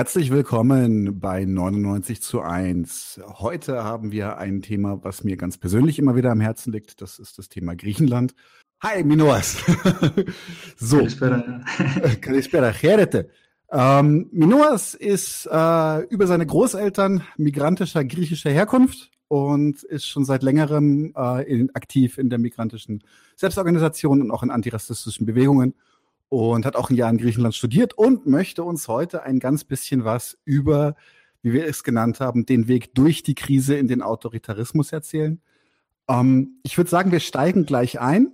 Herzlich willkommen bei 99 zu 1. Heute haben wir ein Thema, was mir ganz persönlich immer wieder am Herzen liegt. Das ist das Thema Griechenland. Hi, Minoas. so. Kalispera. Gerete. Ähm, Minoas ist äh, über seine Großeltern migrantischer griechischer Herkunft und ist schon seit längerem äh, in, aktiv in der migrantischen Selbstorganisation und auch in antirassistischen Bewegungen und hat auch ein Jahr in Griechenland studiert und möchte uns heute ein ganz bisschen was über, wie wir es genannt haben, den Weg durch die Krise in den Autoritarismus erzählen. Ähm, ich würde sagen, wir steigen gleich ein.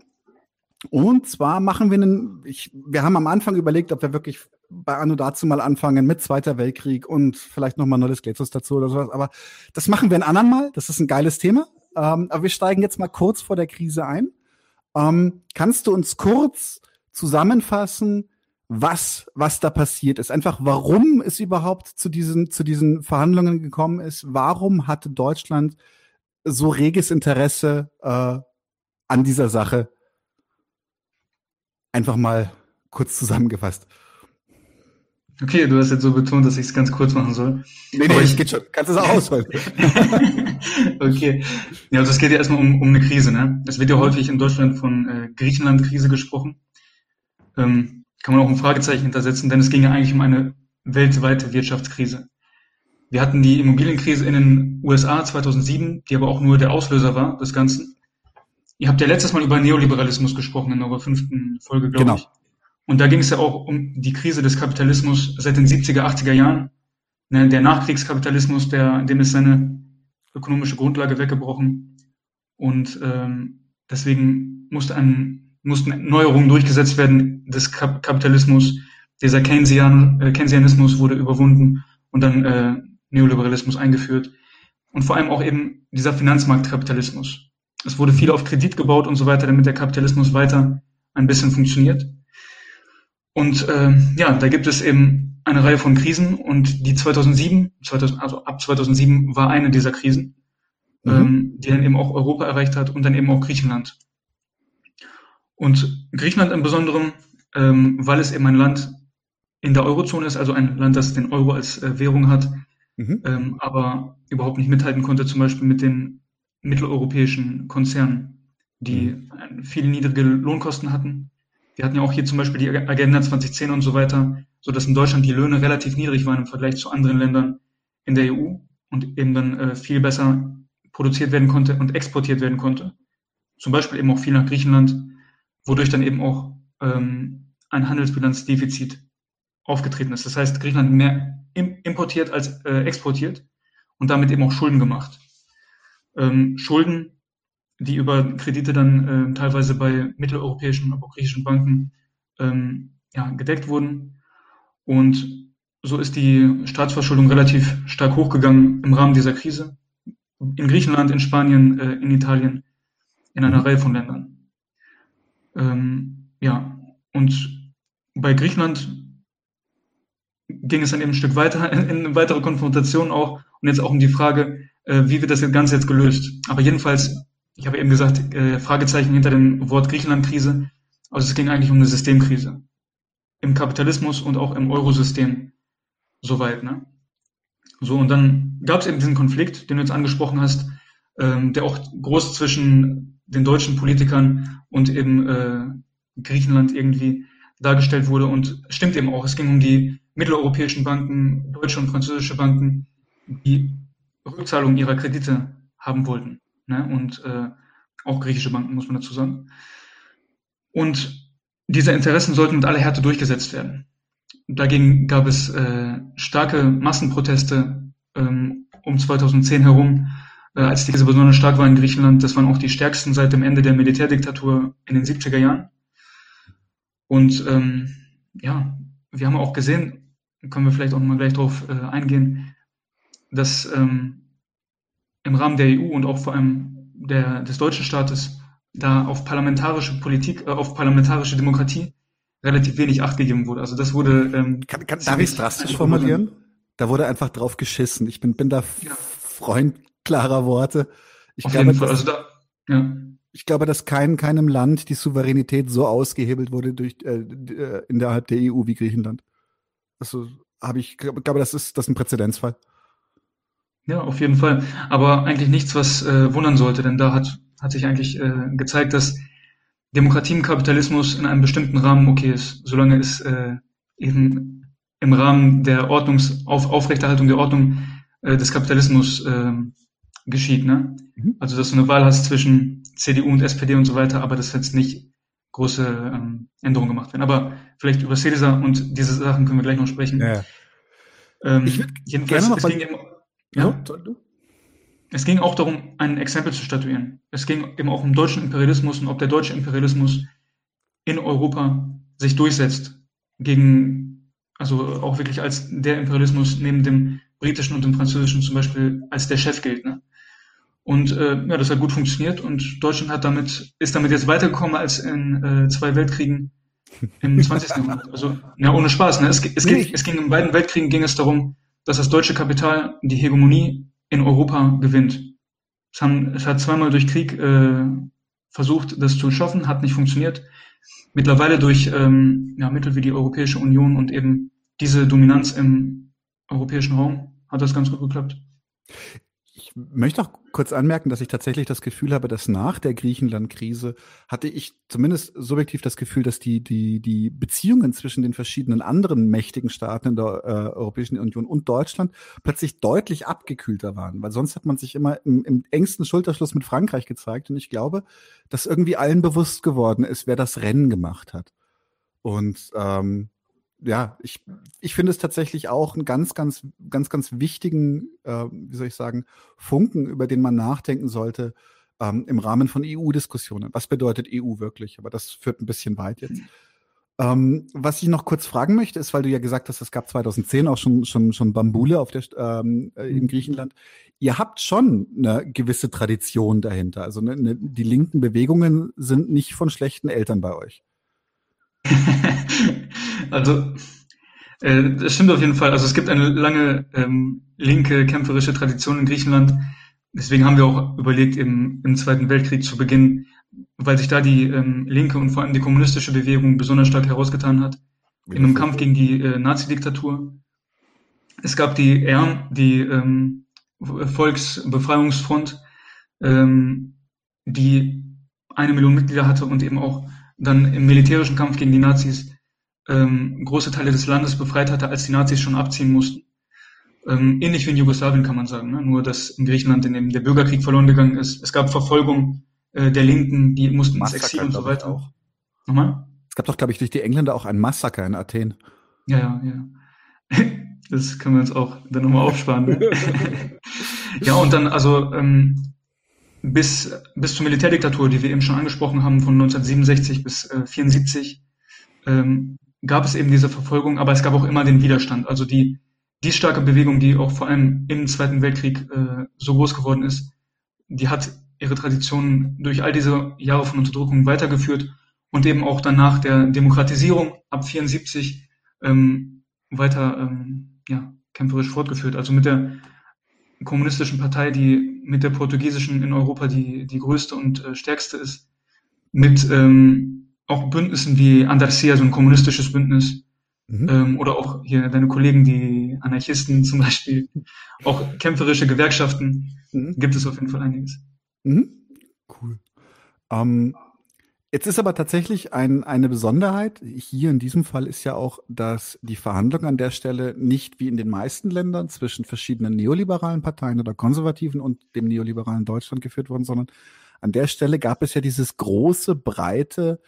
Und zwar machen wir einen, ich, wir haben am Anfang überlegt, ob wir wirklich bei Anno dazu mal anfangen mit Zweiter Weltkrieg und vielleicht nochmal Neues Gletzos dazu oder sowas. Aber das machen wir ein anderen Mal. Das ist ein geiles Thema. Ähm, aber wir steigen jetzt mal kurz vor der Krise ein. Ähm, kannst du uns kurz zusammenfassen, was, was da passiert ist. Einfach, warum es überhaupt zu diesen, zu diesen Verhandlungen gekommen ist. Warum hatte Deutschland so reges Interesse äh, an dieser Sache? Einfach mal kurz zusammengefasst. Okay, du hast jetzt so betont, dass ich es ganz kurz machen soll. Nee, nee, ich geht schon. Kannst du es auch auswählen. okay. Ja, also es geht ja erstmal um, um eine Krise, ne? Es wird ja häufig in Deutschland von äh, Griechenland-Krise gesprochen ähm, kann man auch ein Fragezeichen hintersetzen, denn es ging ja eigentlich um eine weltweite Wirtschaftskrise. Wir hatten die Immobilienkrise in den USA 2007, die aber auch nur der Auslöser war des Ganzen. Ihr habt ja letztes Mal über Neoliberalismus gesprochen in eurer fünften Folge, glaube genau. ich. Und da ging es ja auch um die Krise des Kapitalismus seit den 70er, 80er Jahren. Ne, der Nachkriegskapitalismus, der, dem ist seine ökonomische Grundlage weggebrochen. Und ähm, deswegen musste ein mussten Neuerungen durchgesetzt werden des Kap Kapitalismus. Dieser Keynesian, äh, Keynesianismus wurde überwunden und dann äh, Neoliberalismus eingeführt. Und vor allem auch eben dieser Finanzmarktkapitalismus. Es wurde viel auf Kredit gebaut und so weiter, damit der Kapitalismus weiter ein bisschen funktioniert. Und äh, ja, da gibt es eben eine Reihe von Krisen und die 2007, 2000, also ab 2007 war eine dieser Krisen, mhm. ähm, die dann eben auch Europa erreicht hat und dann eben auch Griechenland. Und Griechenland im Besonderen, ähm, weil es eben ein Land in der Eurozone ist, also ein Land, das den Euro als äh, Währung hat, mhm. ähm, aber überhaupt nicht mithalten konnte, zum Beispiel mit den mitteleuropäischen Konzernen, die mhm. viel niedrige Lohnkosten hatten. Wir hatten ja auch hier zum Beispiel die Agenda 2010 und so weiter, so dass in Deutschland die Löhne relativ niedrig waren im Vergleich zu anderen Ländern in der EU und eben dann äh, viel besser produziert werden konnte und exportiert werden konnte. Zum Beispiel eben auch viel nach Griechenland wodurch dann eben auch ähm, ein Handelsbilanzdefizit aufgetreten ist. Das heißt, Griechenland mehr importiert als äh, exportiert und damit eben auch Schulden gemacht. Ähm, Schulden, die über Kredite dann äh, teilweise bei mitteleuropäischen, aber auch griechischen Banken ähm, ja, gedeckt wurden. Und so ist die Staatsverschuldung relativ stark hochgegangen im Rahmen dieser Krise. In Griechenland, in Spanien, äh, in Italien, in einer mhm. Reihe von Ländern. Ähm, ja, und bei Griechenland ging es dann eben ein Stück weiter in, in weitere Konfrontation auch und jetzt auch um die Frage, äh, wie wird das Ganze jetzt gelöst. Aber jedenfalls, ich habe eben gesagt, äh, Fragezeichen hinter dem Wort Griechenland-Krise. Also es ging eigentlich um eine Systemkrise. Im Kapitalismus und auch im Eurosystem. Soweit, ne? So, und dann gab es eben diesen Konflikt, den du jetzt angesprochen hast, ähm, der auch groß zwischen den deutschen Politikern und eben äh, Griechenland irgendwie dargestellt wurde. Und stimmt eben auch, es ging um die mitteleuropäischen Banken, deutsche und französische Banken, die Rückzahlung ihrer Kredite haben wollten. Ne? Und äh, auch griechische Banken, muss man dazu sagen. Und diese Interessen sollten mit aller Härte durchgesetzt werden. Dagegen gab es äh, starke Massenproteste ähm, um 2010 herum als die Krise besonders stark war in Griechenland. Das waren auch die stärksten seit dem Ende der Militärdiktatur in den 70er Jahren. Und ähm, ja, wir haben auch gesehen, können wir vielleicht auch nochmal gleich darauf äh, eingehen, dass ähm, im Rahmen der EU und auch vor allem der, des deutschen Staates da auf parlamentarische Politik, äh, auf parlamentarische Demokratie relativ wenig Acht gegeben wurde. Also das wurde. Ähm, kann, kann, darf ich es drastisch formulieren? Da wurde einfach drauf geschissen. Ich bin, bin da ja. Freund klarer Worte. Ich Auf glaube, jeden Fall. Dass, also da, ja. Ich glaube, dass kein, keinem Land die Souveränität so ausgehebelt wurde durch, äh, äh innerhalb der EU wie Griechenland. Also, habe ich, glaube, das ist, das ist ein Präzedenzfall. Ja, auf jeden Fall. Aber eigentlich nichts, was äh, wundern sollte, denn da hat, hat sich eigentlich äh, gezeigt, dass Demokratie im Kapitalismus in einem bestimmten Rahmen okay ist, solange es äh, eben im Rahmen der Ordnungs auf, Aufrechterhaltung der Ordnung äh, des Kapitalismus äh, geschieht. Ne? Mhm. Also dass du eine Wahl hast zwischen CDU und SPD und so weiter, aber das jetzt nicht große ähm, Änderungen gemacht werden. Aber vielleicht über CEDESA und diese Sachen können wir gleich noch sprechen. Ja. Ähm, ich jedenfalls, es ging, eben, ja, es ging auch darum, ein Exempel zu statuieren. Es ging eben auch um deutschen Imperialismus und ob der deutsche Imperialismus in Europa sich durchsetzt gegen, also auch wirklich als der Imperialismus neben dem britischen und dem französischen zum Beispiel als der Chef gilt. Ne? Und äh, ja, das hat gut funktioniert und Deutschland hat damit, ist damit jetzt weitergekommen als in äh, zwei Weltkriegen im 20. Jahrhundert. Also, ja, ohne Spaß. Ne? Es, es, nee. ging, es ging in beiden Weltkriegen ging es darum, dass das deutsche Kapital die Hegemonie in Europa gewinnt. Es, haben, es hat zweimal durch Krieg äh, versucht, das zu schaffen, hat nicht funktioniert. Mittlerweile durch ähm, ja, Mittel wie die Europäische Union und eben diese Dominanz im europäischen Raum hat das ganz gut geklappt. Ich möchte auch kurz anmerken, dass ich tatsächlich das Gefühl habe, dass nach der Griechenland-Krise hatte ich zumindest subjektiv das Gefühl, dass die, die, die Beziehungen zwischen den verschiedenen anderen mächtigen Staaten in der äh, Europäischen Union und Deutschland plötzlich deutlich abgekühlter waren. Weil sonst hat man sich immer im, im engsten Schulterschluss mit Frankreich gezeigt. Und ich glaube, dass irgendwie allen bewusst geworden ist, wer das Rennen gemacht hat. Und ähm, ja, ich, ich finde es tatsächlich auch einen ganz, ganz, ganz, ganz wichtigen, äh, wie soll ich sagen, Funken, über den man nachdenken sollte ähm, im Rahmen von EU-Diskussionen. Was bedeutet EU wirklich? Aber das führt ein bisschen weit jetzt. Ähm, was ich noch kurz fragen möchte, ist, weil du ja gesagt hast, es gab 2010 auch schon, schon, schon Bambule auf der, ähm, äh, in mhm. Griechenland. Ihr habt schon eine gewisse Tradition dahinter. Also eine, eine, die linken Bewegungen sind nicht von schlechten Eltern bei euch. also, äh, das stimmt auf jeden Fall. Also es gibt eine lange ähm, linke kämpferische Tradition in Griechenland. Deswegen haben wir auch überlegt, im, im Zweiten Weltkrieg zu beginnen, weil sich da die ähm, linke und vor allem die kommunistische Bewegung besonders stark herausgetan hat. In einem Kampf gegen die äh, Nazi-Diktatur. Es gab die ERM, die ähm, Volksbefreiungsfront, ähm, die eine Million Mitglieder hatte und eben auch dann im militärischen Kampf gegen die Nazis ähm, große Teile des Landes befreit hatte, als die Nazis schon abziehen mussten. Ähm, ähnlich wie in Jugoslawien kann man sagen, ne? nur dass in Griechenland in dem der Bürgerkrieg verloren gegangen ist. Es gab Verfolgung äh, der Linken, die mussten Massaker, ins Exil und so weiter. Auch. Nochmal? Es gab doch, glaube ich, durch die Engländer auch ein Massaker in Athen. Ja, ja, ja. Das können wir uns auch dann nochmal aufsparen. Ne? ja, und dann, also ähm, bis, bis zur Militärdiktatur, die wir eben schon angesprochen haben, von 1967 bis äh, 74, ähm, gab es eben diese Verfolgung, aber es gab auch immer den Widerstand. Also die, die starke Bewegung, die auch vor allem im Zweiten Weltkrieg äh, so groß geworden ist, die hat ihre Traditionen durch all diese Jahre von Unterdrückung weitergeführt und eben auch danach der Demokratisierung ab 74 ähm, weiter ähm, ja, kämpferisch fortgeführt. Also mit der kommunistischen Partei, die mit der portugiesischen in Europa die, die größte und äh, stärkste ist, mit ähm, auch Bündnissen wie Andalusia, so ein kommunistisches Bündnis, mhm. ähm, oder auch hier deine Kollegen, die Anarchisten zum Beispiel, auch kämpferische Gewerkschaften, mhm. gibt es auf jeden Fall einiges. Mhm. Cool. Ähm, Jetzt ist aber tatsächlich ein, eine Besonderheit. Hier in diesem Fall ist ja auch, dass die Verhandlungen an der Stelle nicht wie in den meisten Ländern zwischen verschiedenen neoliberalen Parteien oder Konservativen und dem neoliberalen Deutschland geführt wurden, sondern an der Stelle gab es ja dieses große, breite,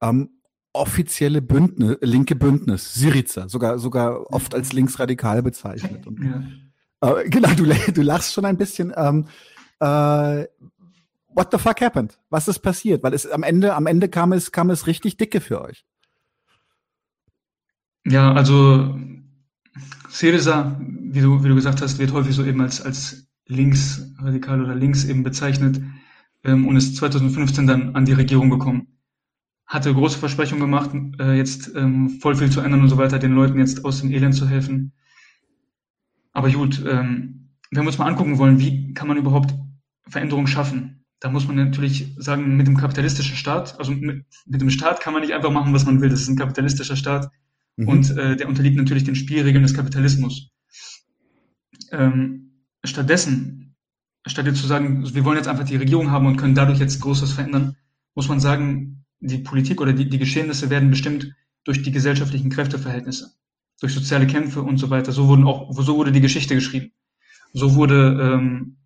ähm, offizielle Bündnis, linke Bündnis, Syriza, sogar, sogar oft als linksradikal bezeichnet. Und, äh, genau, du, du lachst schon ein bisschen. Ähm, äh, what the fuck happened? Was ist passiert? Weil es am Ende, am Ende kam es, kam es richtig dicke für euch. Ja, also Syriza, wie du, wie du gesagt hast, wird häufig so eben als, als linksradikal oder links eben bezeichnet ähm, und ist 2015 dann an die Regierung gekommen. Hatte große Versprechungen gemacht, äh, jetzt ähm, voll viel zu ändern und so weiter, den Leuten jetzt aus dem Elend zu helfen. Aber gut, ähm, wenn wir uns mal angucken wollen, wie kann man überhaupt Veränderungen schaffen? Da muss man natürlich sagen, mit dem kapitalistischen Staat, also mit, mit, dem Staat kann man nicht einfach machen, was man will. Das ist ein kapitalistischer Staat. mhm. und äh, der unterliegt natürlich den Spielregeln des Kapitalismus. Ähm, stattdessen, statt jetzt zu sagen, wir wollen jetzt einfach die Regierung haben und können dadurch jetzt Großes verändern, muss man sagen, die Politik oder die, die Geschehnisse werden bestimmt durch die gesellschaftlichen Kräfteverhältnisse, durch soziale Kämpfe und so weiter. So wurden auch, so wurde die Geschichte geschrieben. So wurde ähm,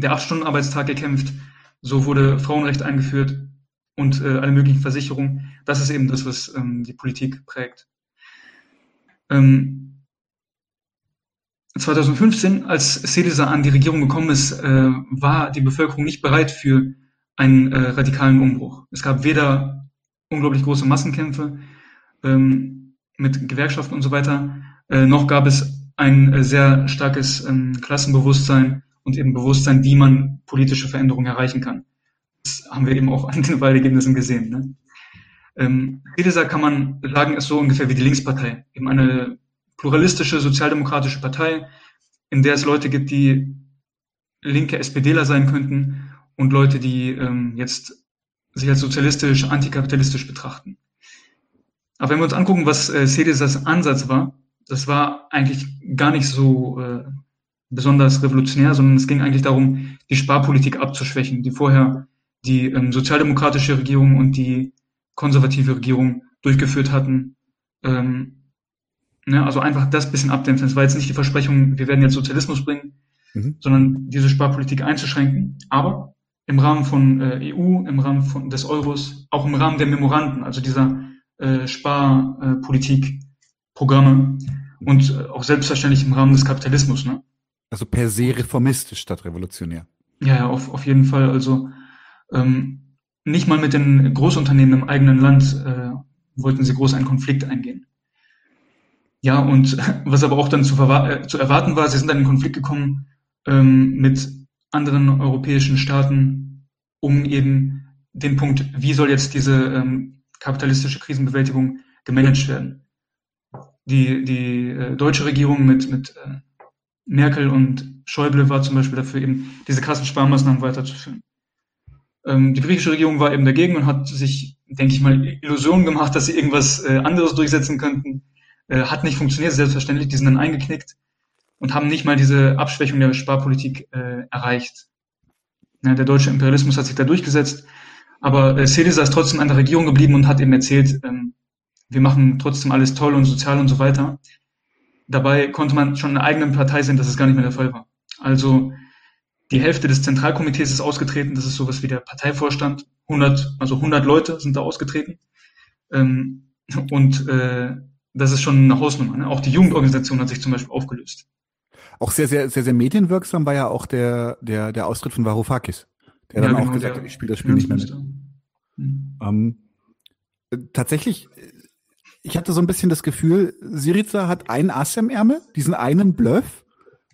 der Acht-Stunden-Arbeitstag gekämpft, so wurde Frauenrecht eingeführt und äh, alle möglichen Versicherungen. Das ist eben das, was ähm, die Politik prägt. Ähm, 2015, als Syriza an die Regierung gekommen ist, äh, war die Bevölkerung nicht bereit für einen äh, radikalen Umbruch. Es gab weder unglaublich große Massenkämpfe ähm, mit Gewerkschaften und so weiter, äh, noch gab es ein äh, sehr starkes ähm, Klassenbewusstsein und eben Bewusstsein, wie man politische Veränderungen erreichen kann. Das haben wir eben auch an den Wahlergebnissen gesehen. Ne? Ähm, Syriza kann man sagen, ist so ungefähr wie die Linkspartei, eben eine pluralistische sozialdemokratische Partei, in der es Leute gibt, die linke SPDler sein könnten und Leute, die ähm, jetzt sich als sozialistisch, antikapitalistisch betrachten. Aber wenn wir uns angucken, was äh, Syrizas Ansatz war, das war eigentlich gar nicht so äh, besonders revolutionär, sondern es ging eigentlich darum, die Sparpolitik abzuschwächen, die vorher die ähm, sozialdemokratische Regierung und die konservative Regierung durchgeführt hatten. Ähm, ne, also einfach das bisschen abdämpfen. Es war jetzt nicht die Versprechung, wir werden jetzt Sozialismus bringen, mhm. sondern diese Sparpolitik einzuschränken. Aber im Rahmen von äh, EU, im Rahmen von, des Euros, auch im Rahmen der Memoranden, also dieser äh, Sparpolitik-Programme und äh, auch selbstverständlich im Rahmen des Kapitalismus. Ne? Also per se reformistisch statt revolutionär. Ja, ja auf, auf jeden Fall. Also ähm, nicht mal mit den Großunternehmen im eigenen Land äh, wollten sie groß einen Konflikt eingehen. Ja, und was aber auch dann zu, äh, zu erwarten war, sie sind dann in Konflikt gekommen ähm, mit anderen europäischen Staaten, um eben den Punkt, wie soll jetzt diese ähm, kapitalistische Krisenbewältigung gemanagt werden. Die, die äh, deutsche Regierung mit, mit äh, Merkel und Schäuble war zum Beispiel dafür, eben diese krassen Sparmaßnahmen weiterzuführen. Ähm, die griechische Regierung war eben dagegen und hat sich, denke ich mal, Illusionen gemacht, dass sie irgendwas äh, anderes durchsetzen könnten. Äh, hat nicht funktioniert, selbstverständlich. Die sind dann eingeknickt und haben nicht mal diese Abschwächung der Sparpolitik äh, erreicht. Ja, der deutsche Imperialismus hat sich da durchgesetzt, aber äh, Syriza ist trotzdem an der Regierung geblieben und hat eben erzählt, ähm, wir machen trotzdem alles toll und sozial und so weiter. Dabei konnte man schon in der eigenen Partei sehen, dass es gar nicht mehr der Fall war. Also die Hälfte des Zentralkomitees ist ausgetreten. Das ist sowas wie der Parteivorstand. 100, also 100 Leute sind da ausgetreten. Ähm, und äh, das ist schon eine Hausnummer. Ne? Auch die Jugendorganisation hat sich zum Beispiel aufgelöst. Auch sehr, sehr, sehr, sehr medienwirksam war ja auch der, der, der Austritt von Varoufakis. Der ja, dann genau, auch gesagt hat, ich spiele das Spiel nicht mehr mit. Ähm, tatsächlich, ich hatte so ein bisschen das Gefühl, Syriza hat einen Ass im Ärmel, diesen einen Bluff,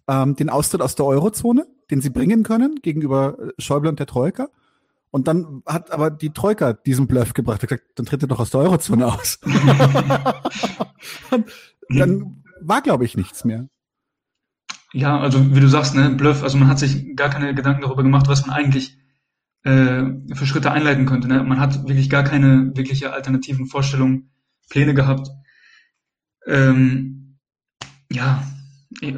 ähm, den Austritt aus der Eurozone den sie bringen können gegenüber äh, Schäuble und der Troika. Und dann hat aber die Troika diesen Bluff gebracht. Er gesagt, dann tritt er doch aus der Eurozone aus. dann war, glaube ich, nichts mehr. Ja, also wie du sagst, ne, Bluff, also man hat sich gar keine Gedanken darüber gemacht, was man eigentlich äh, für Schritte einleiten könnte. Ne? Man hat wirklich gar keine wirkliche alternativen Vorstellungen, Pläne gehabt. Ähm, ja,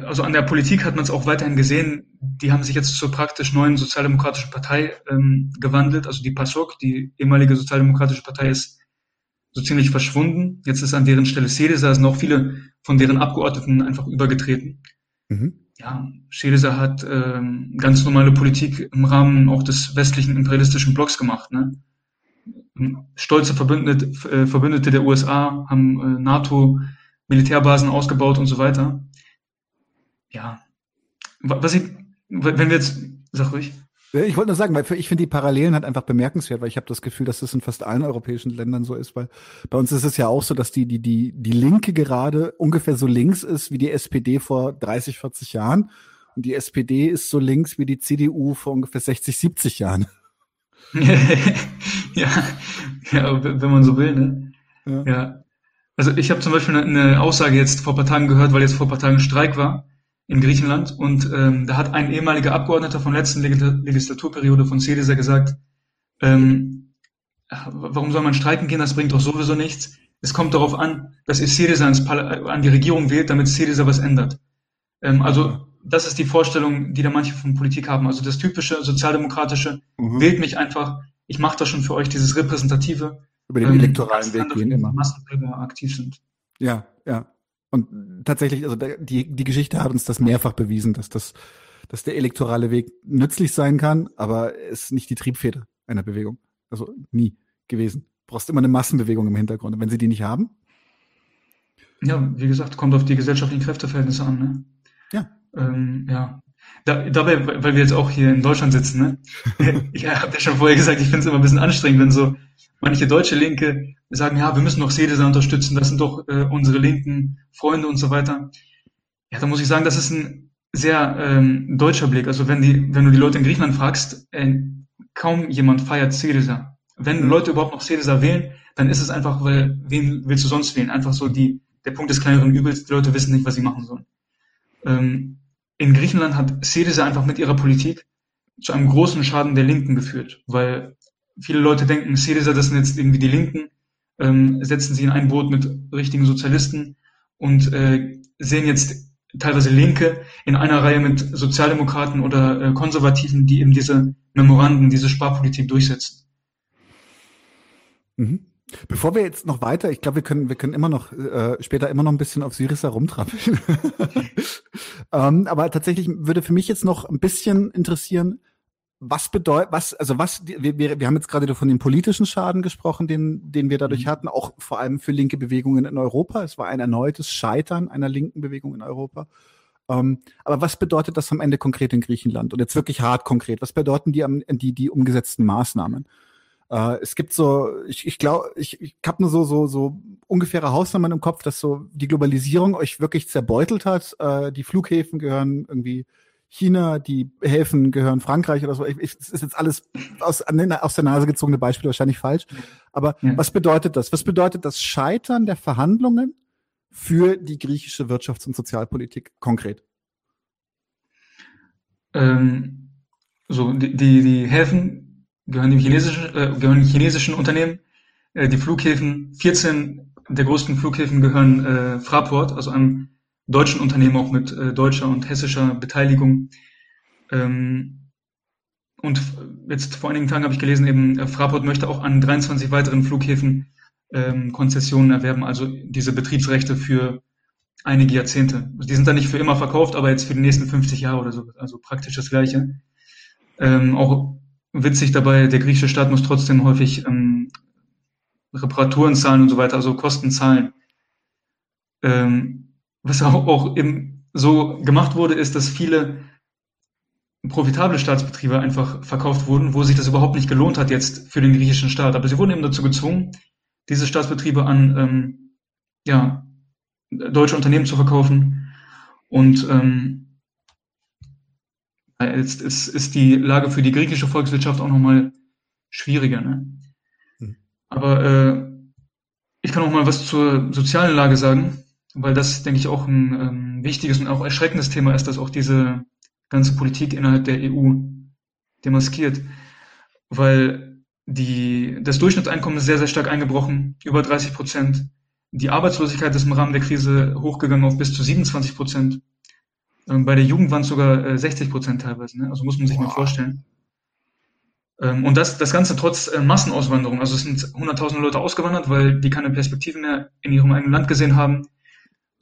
also an der Politik hat man es auch weiterhin gesehen, die haben sich jetzt zur praktisch neuen sozialdemokratischen Partei ähm, gewandelt. Also die PASOK, die ehemalige sozialdemokratische Partei, ist so ziemlich verschwunden. Jetzt ist an deren Stelle Syriza, sind auch viele von deren Abgeordneten einfach übergetreten. Mhm. Ja, Syriza hat ähm, ganz normale Politik im Rahmen auch des westlichen imperialistischen Blocks gemacht. Ne? Stolze Verbündete, äh, Verbündete der USA haben äh, NATO Militärbasen ausgebaut und so weiter ja, was ich, wenn wir jetzt, sag ruhig. Ich wollte nur sagen, weil ich finde die Parallelen halt einfach bemerkenswert, weil ich habe das Gefühl, dass das in fast allen europäischen Ländern so ist, weil bei uns ist es ja auch so, dass die, die, die, die Linke gerade ungefähr so links ist wie die SPD vor 30, 40 Jahren. Und die SPD ist so links wie die CDU vor ungefähr 60, 70 Jahren. ja, ja, wenn man so will, ne? Ja. ja. Also ich habe zum Beispiel eine, Aussage jetzt vor paar Tagen gehört, weil jetzt vor paar Tagen Streik war in Griechenland. Und ähm, da hat ein ehemaliger Abgeordneter von letzten Legislaturperiode von Syriza gesagt, ähm, warum soll man streiken gehen, das bringt doch sowieso nichts. es kommt darauf an, dass ihr Syriza an die Regierung wählt, damit Syriza was ändert. Ähm, also das ist die Vorstellung, die da manche von Politik haben. Also das typische sozialdemokratische, mhm. wählt mich einfach, ich mache das schon für euch, dieses repräsentative. Über den ähm, elektoralen Weg gehen immer. Aktiv sind. Ja, ja. Und tatsächlich, also die, die Geschichte hat uns das mehrfach bewiesen, dass das, dass der elektorale Weg nützlich sein kann, aber es ist nicht die Triebfeder einer Bewegung. Also nie gewesen. Du brauchst immer eine Massenbewegung im Hintergrund. Und wenn sie die nicht haben? Ja, wie gesagt, kommt auf die gesellschaftlichen Kräfteverhältnisse an, ne? Ja. Ähm, ja. Da, dabei, weil wir jetzt auch hier in Deutschland sitzen, ne? ich habe ja schon vorher gesagt, ich finde es immer ein bisschen anstrengend, wenn so manche deutsche Linke sagen, ja, wir müssen doch Sedesa unterstützen, das sind doch äh, unsere linken Freunde und so weiter. Ja, da muss ich sagen, das ist ein sehr ähm, deutscher Blick. Also wenn die, wenn du die Leute in Griechenland fragst, äh, kaum jemand feiert Syriza. Wenn mhm. Leute überhaupt noch Syriza wählen, dann ist es einfach, weil wen willst du sonst wählen? Einfach so die, der Punkt des kleineren Übels, die Leute wissen nicht, was sie machen sollen. Ähm, in Griechenland hat Syriza einfach mit ihrer Politik zu einem großen Schaden der Linken geführt, weil viele Leute denken, Syriza, das sind jetzt irgendwie die Linken, ähm, setzen sie in ein Boot mit richtigen Sozialisten und äh, sehen jetzt teilweise Linke in einer Reihe mit Sozialdemokraten oder äh, Konservativen, die eben diese Memoranden, diese Sparpolitik durchsetzen. Mhm. Bevor wir jetzt noch weiter, ich glaube, wir können, wir können immer noch äh, später immer noch ein bisschen auf Syriza rumtrappeln. ähm, aber tatsächlich würde für mich jetzt noch ein bisschen interessieren, was bedeutet, was, also was, wir, wir, wir haben jetzt gerade von dem politischen Schaden gesprochen, den, den wir dadurch mhm. hatten, auch vor allem für linke Bewegungen in Europa. Es war ein erneutes Scheitern einer linken Bewegung in Europa. Ähm, aber was bedeutet das am Ende konkret in Griechenland? Und jetzt wirklich hart konkret. Was bedeuten die, die, die umgesetzten Maßnahmen? Äh, es gibt so, ich, ich glaube, ich, ich habe nur so, so, so ungefähre Hausnummern im Kopf, dass so die Globalisierung euch wirklich zerbeutelt hat. Äh, die Flughäfen gehören irgendwie China, die Häfen gehören Frankreich oder so. Ich, ich, das ist jetzt alles aus, aus der Nase gezogene Beispiele, wahrscheinlich falsch. Aber ja. was bedeutet das? Was bedeutet das Scheitern der Verhandlungen für die griechische Wirtschafts- und Sozialpolitik konkret? Ähm, so, die, die, die Häfen gehören dem chinesischen, äh, gehören chinesischen Unternehmen. Äh, die Flughäfen, 14 der größten Flughäfen gehören äh, Fraport, also einem deutschen Unternehmen auch mit äh, deutscher und hessischer Beteiligung. Ähm, und jetzt vor einigen Tagen habe ich gelesen, eben äh, Fraport möchte auch an 23 weiteren Flughäfen ähm, Konzessionen erwerben, also diese Betriebsrechte für einige Jahrzehnte. Die sind dann nicht für immer verkauft, aber jetzt für die nächsten 50 Jahre oder so, also praktisch das Gleiche. Ähm, auch witzig dabei, der griechische Staat muss trotzdem häufig ähm, Reparaturen zahlen und so weiter, also Kosten zahlen. Ähm, was auch, auch eben so gemacht wurde, ist, dass viele profitable Staatsbetriebe einfach verkauft wurden, wo sich das überhaupt nicht gelohnt hat jetzt für den griechischen Staat. Aber sie wurden eben dazu gezwungen, diese Staatsbetriebe an ähm, ja, deutsche Unternehmen zu verkaufen. Und ähm, jetzt ist, ist die Lage für die griechische Volkswirtschaft auch nochmal schwieriger. Ne? Hm. Aber äh, ich kann auch mal was zur sozialen Lage sagen weil das, denke ich, auch ein ähm, wichtiges und auch erschreckendes Thema ist, dass auch diese ganze Politik innerhalb der EU demaskiert, weil die, das Durchschnittseinkommen ist sehr, sehr stark eingebrochen, über 30 Prozent. Die Arbeitslosigkeit ist im Rahmen der Krise hochgegangen auf bis zu 27 Prozent. Ähm, bei der Jugend waren es sogar äh, 60 Prozent teilweise, ne? also muss man sich Boah. mal vorstellen. Ähm, und das, das Ganze trotz äh, Massenauswanderung. Also es sind 100.000 Leute ausgewandert, weil die keine Perspektive mehr in ihrem eigenen Land gesehen haben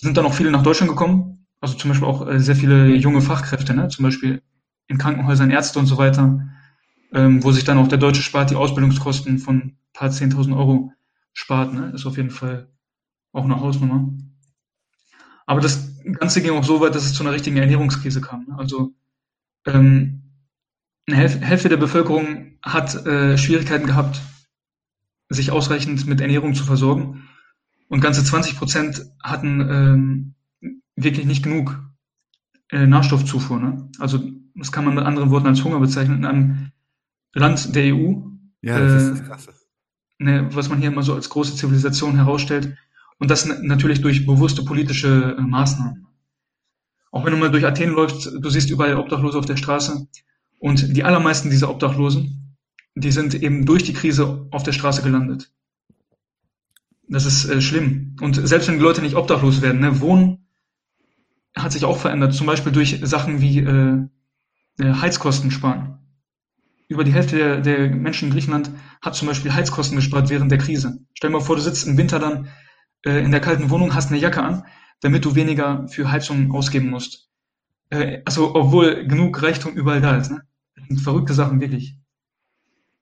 sind dann auch viele nach Deutschland gekommen. Also zum Beispiel auch äh, sehr viele junge Fachkräfte, ne? zum Beispiel in Krankenhäusern, Ärzte und so weiter, ähm, wo sich dann auch der deutsche Staat die Ausbildungskosten von ein paar 10.000 Euro spart. Ne? Ist auf jeden Fall auch eine Hausnummer. Aber das Ganze ging auch so weit, dass es zu einer richtigen Ernährungskrise kam. Ne? Also ähm, eine Hälfte der Bevölkerung hat äh, Schwierigkeiten gehabt, sich ausreichend mit Ernährung zu versorgen. Und ganze 20 Prozent hatten ähm, wirklich nicht genug äh, Nährstoffzufuhr. Ne? Also das kann man mit anderen Worten als Hunger bezeichnen. In einem Land der EU, ja, das äh, ist krass. Ne, was man hier immer so als große Zivilisation herausstellt. Und das natürlich durch bewusste politische äh, Maßnahmen. Auch wenn du mal durch Athen läufst, du siehst überall Obdachlose auf der Straße. Und die allermeisten dieser Obdachlosen, die sind eben durch die Krise auf der Straße gelandet. Das ist äh, schlimm. Und selbst wenn die Leute nicht obdachlos werden, ne, Wohnen hat sich auch verändert. Zum Beispiel durch Sachen wie äh, äh, Heizkosten sparen. Über die Hälfte der, der Menschen in Griechenland hat zum Beispiel Heizkosten gespart während der Krise. Stell dir mal vor, du sitzt im Winter dann äh, in der kalten Wohnung, hast eine Jacke an, damit du weniger für Heizung ausgeben musst. Äh, also obwohl genug Reichtum überall da ist. Ne? Verrückte Sachen, wirklich.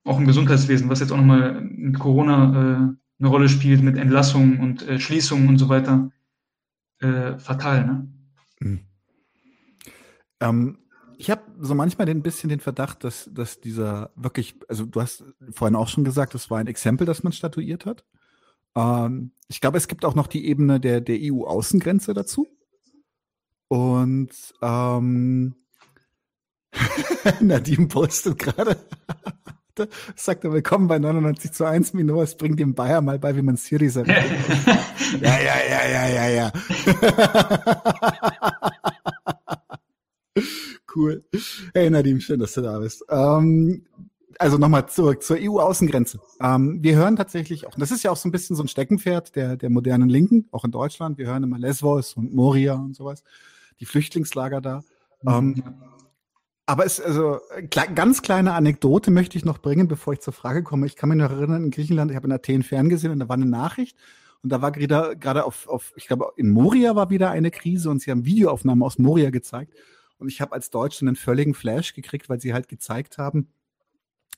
Auch im Gesundheitswesen, was jetzt auch nochmal mit Corona äh, eine Rolle spielt, mit Entlassungen und äh, Schließungen und so weiter. Äh, fatal, ne? Mhm. Ähm, ich habe so manchmal ein bisschen den Verdacht, dass, dass dieser wirklich, also du hast vorhin auch schon gesagt, das war ein Exempel, das man statuiert hat. Ähm, ich glaube, es gibt auch noch die Ebene der, der EU-Außengrenze dazu. Und ähm, Nadim postet gerade, sagt er, willkommen bei 99 zu 1, Mino, es bringt dem Bayer mal bei, wie man Syriza ja, ja, ja, ja, ja, ja. Cool. Hey Nadim, schön, dass du da bist. Ähm, also nochmal zurück zur EU-Außengrenze. Ähm, wir hören tatsächlich auch, das ist ja auch so ein bisschen so ein Steckenpferd der, der modernen Linken, auch in Deutschland. Wir hören immer Lesvos und Moria und sowas, die Flüchtlingslager da. Ähm, aber es also ganz kleine Anekdote möchte ich noch bringen, bevor ich zur Frage komme. Ich kann mich noch erinnern, in Griechenland, ich habe in Athen ferngesehen und da war eine Nachricht und da war gerade gerade auf, auf, ich glaube, in Moria war wieder eine Krise und sie haben Videoaufnahmen aus Moria gezeigt. Und ich habe als Deutscher einen völligen Flash gekriegt, weil sie halt gezeigt haben,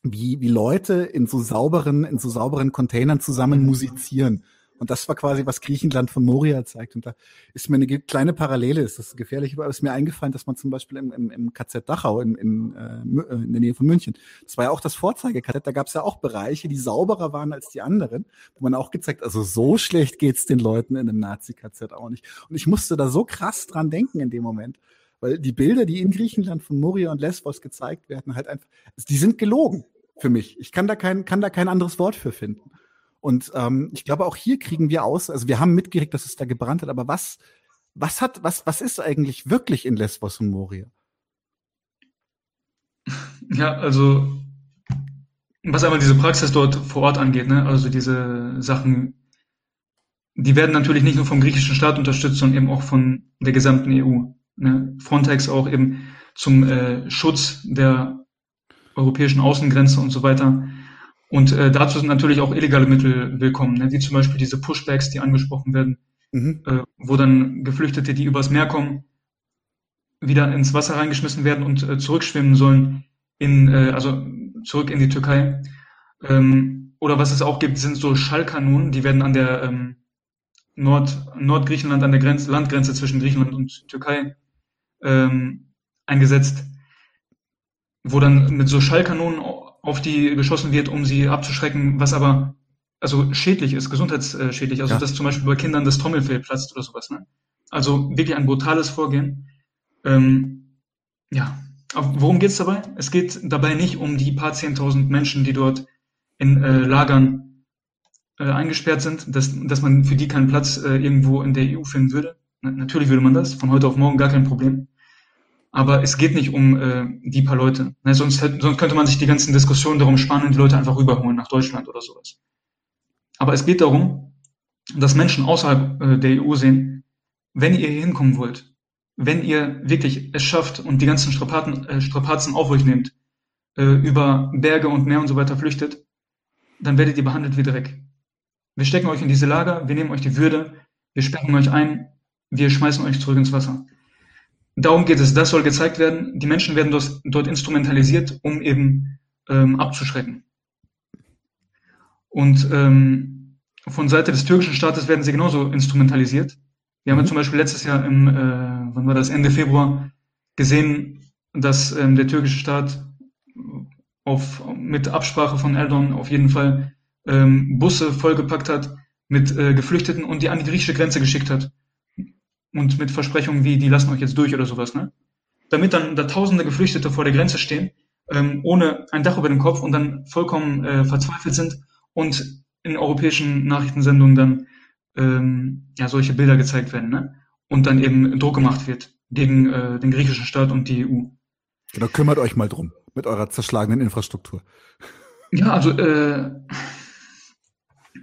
wie, wie Leute in so sauberen, in so sauberen Containern zusammen musizieren. Und das war quasi, was Griechenland von Moria zeigt. Und da ist mir eine kleine Parallele, ist das gefährlich, aber ist mir eingefallen, dass man zum Beispiel im, im, im KZ Dachau in, in, äh, in der Nähe von München, das war ja auch das Vorzeige-KZ, da gab es ja auch Bereiche, die sauberer waren als die anderen, wo man auch gezeigt, also so schlecht geht's den Leuten in einem Nazi-KZ auch nicht. Und ich musste da so krass dran denken in dem Moment. Weil die Bilder, die in Griechenland von Moria und Lesbos gezeigt werden, halt einfach, die sind gelogen für mich. Ich kann da kein, kann da kein anderes Wort für finden. Und ähm, ich glaube, auch hier kriegen wir aus, also wir haben mitgekriegt, dass es da gebrannt hat, aber was, was hat, was, was ist eigentlich wirklich in Lesbos und Moria? Ja, also was einmal diese Praxis dort vor Ort angeht, ne? also diese Sachen, die werden natürlich nicht nur vom griechischen Staat unterstützt, sondern eben auch von der gesamten EU ne, Frontex auch eben zum äh, Schutz der europäischen Außengrenze und so weiter. Und äh, dazu sind natürlich auch illegale Mittel willkommen, ne, wie zum Beispiel diese Pushbacks, die angesprochen werden, mhm. äh, wo dann Geflüchtete, die übers Meer kommen, wieder ins Wasser reingeschmissen werden und äh, zurückschwimmen sollen, in, äh, also zurück in die Türkei. Ähm, oder was es auch gibt, sind so Schallkanonen, die werden an der ähm, Nord Nordgriechenland, an der Grenze, Landgrenze zwischen Griechenland und Türkei ähm, eingesetzt, wo dann mit so Schallkanonen auf die geschossen wird, um sie abzuschrecken, was aber also schädlich ist, gesundheitsschädlich. Also ja. dass zum Beispiel bei Kindern das Trommelfell platzt oder sowas. Ne? Also wirklich ein brutales Vorgehen. Ähm, ja, aber worum geht es dabei? Es geht dabei nicht um die paar zehntausend Menschen, die dort in äh, Lagern äh, eingesperrt sind, dass, dass man für die keinen Platz äh, irgendwo in der EU finden würde. Na, natürlich würde man das, von heute auf morgen gar kein Problem. Aber es geht nicht um äh, die paar Leute. Ne, sonst, sonst könnte man sich die ganzen Diskussionen darum sparen und die Leute einfach rüberholen nach Deutschland oder sowas. Aber es geht darum, dass Menschen außerhalb äh, der EU sehen, wenn ihr hier hinkommen wollt, wenn ihr wirklich es schafft und die ganzen Strapazen, äh, Strapazen auf euch nehmt, äh, über Berge und Meer und so weiter flüchtet, dann werdet ihr behandelt wie Dreck. Wir stecken euch in diese Lager, wir nehmen euch die Würde, wir sperren euch ein, wir schmeißen euch zurück ins Wasser. Darum geht es, das soll gezeigt werden. Die Menschen werden dort, dort instrumentalisiert, um eben ähm, abzuschrecken. Und ähm, von Seite des türkischen Staates werden sie genauso instrumentalisiert. Wir haben ja mhm. zum Beispiel letztes Jahr im, äh, wann war das, Ende Februar gesehen, dass ähm, der türkische Staat auf, mit Absprache von Erdogan auf jeden Fall ähm, Busse vollgepackt hat mit äh, Geflüchteten und die an die griechische Grenze geschickt hat und mit Versprechungen wie, die lassen euch jetzt durch oder sowas, ne? Damit dann da tausende Geflüchtete vor der Grenze stehen, ähm, ohne ein Dach über dem Kopf und dann vollkommen äh, verzweifelt sind und in europäischen Nachrichtensendungen dann ähm, ja solche Bilder gezeigt werden, ne? Und dann eben Druck gemacht wird gegen äh, den griechischen Staat und die EU. Genau, kümmert euch mal drum mit eurer zerschlagenen Infrastruktur. Ja, also äh,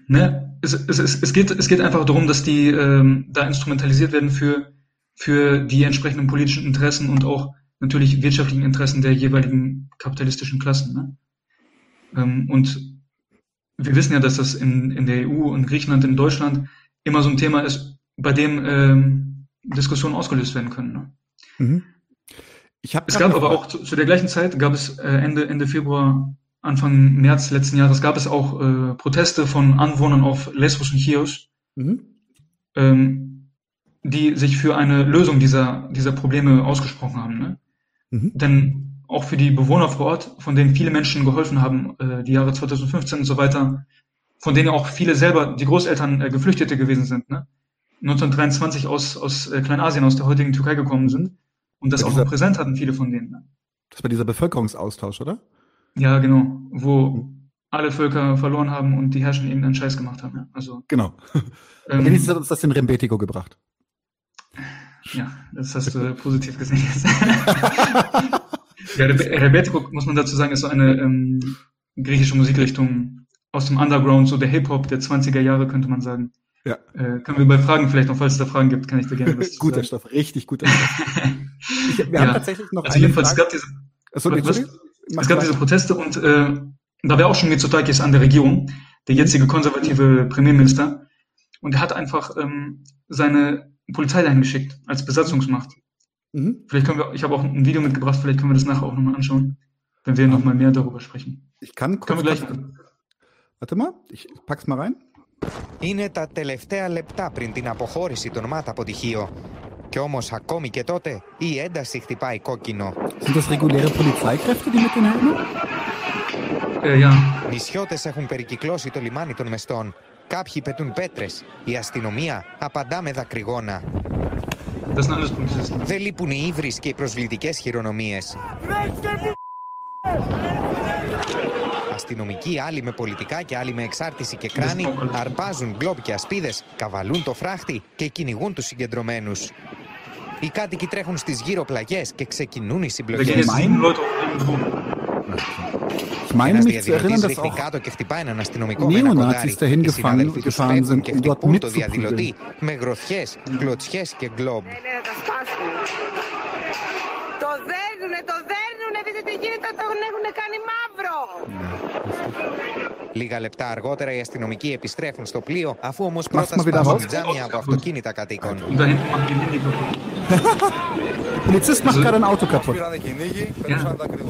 ne, es, es, es, es, geht, es geht einfach darum, dass die ähm, da instrumentalisiert werden für, für die entsprechenden politischen Interessen und auch natürlich wirtschaftlichen Interessen der jeweiligen kapitalistischen Klassen. Ne? Ähm, und wir wissen ja, dass das in, in der EU, in Griechenland, in Deutschland immer so ein Thema ist, bei dem ähm, Diskussionen ausgelöst werden können. Ne? Mhm. Es gab aber auch zu, zu, der gleichen Zeit, gab es äh, Ende, Ende Februar, Anfang März letzten Jahres, gab es auch äh, Proteste von Anwohnern auf Lesbos und Chios, mhm. ähm, die sich für eine Lösung dieser, dieser Probleme ausgesprochen haben. Ne? Mhm. Denn auch für die Bewohner vor Ort, von denen viele Menschen geholfen haben, äh, die Jahre 2015 und so weiter, von denen auch viele selber, die Großeltern äh, Geflüchtete gewesen sind, ne? 1923 aus, aus äh, Kleinasien, aus der heutigen Türkei gekommen sind und das auch noch präsent hatten, viele von denen. Ne? Das war dieser Bevölkerungsaustausch, oder? Ja, genau, wo alle Völker verloren haben und die Herrscher irgendeinen Scheiß gemacht haben. Ja? Also, genau. Ähm, Wenigstens hat uns das in Rembetico gebracht. Ja, das hast du positiv gesehen jetzt. ja, Rebetiko, muss man dazu sagen, ist so eine ähm, griechische Musikrichtung aus dem Underground, so der Hip-Hop der 20er Jahre, könnte man sagen. Ja. Äh, können wir bei Fragen vielleicht noch, falls es da Fragen gibt, kann ich da gerne was Guter sagen. Stoff, richtig guter Stoff. ich, wir ja. haben tatsächlich noch also jedenfalls, Frage. es gab diese, Achso, was, es gab diese Proteste und äh, da wäre auch schon Mitsotakis an der Regierung, der jetzige konservative Premierminister. Und er hat einfach ähm, seine Polizei dahin geschickt als Besatzungsmacht. Mhm. Vielleicht können wir, ich habe auch ein Video mitgebracht, vielleicht können wir das nachher auch nochmal anschauen, wenn wir nochmal mehr darüber sprechen. Ich kann können wir gleich. Warte mal, ich pack's mal rein. Είναι τα τελευταία λεπτά πριν την αποχώρηση των ΜΑΤ από τυχείο. Κι όμως ακόμη και τότε η ένταση χτυπάει κόκκινο. Sind das reguläre Polizeikräfte, die mit den Helmen? Äh, ja. Νησιώτες έχουν περικυκλώσει το λιμάνι των Μεστών. Κάποιοι πετούν πέτρες. Η αστυνομία απαντά με δακρυγόνα. Δεν λείπουν οι ύβρις και οι προσβλητικές χειρονομίες. Αστυνομικοί, άλλοι με πολιτικά και άλλοι με εξάρτηση και κράνη, αρπάζουν γκλόπ και ασπίδες, καβαλούν το φράχτη και κυνηγούν τους συγκεντρωμένους. Οι κάτοικοι τρέχουν στις γύρω πλαγιές και ξεκινούν οι συμπλοκές. Ich meine mich zu erinnern, dass auch Neonazis dahin gefangen, gefahren sind, um dort mitzuprügeln. Λίγα λεπτά αργότερα οι αστυνομικοί επιστρέφουν στο πλοίο, αφού όμως πρώτα σπάσουν τζάμια από αυτοκίνητα κατοίκων. Polizist macht gerade ein Auto kaputt. Ja.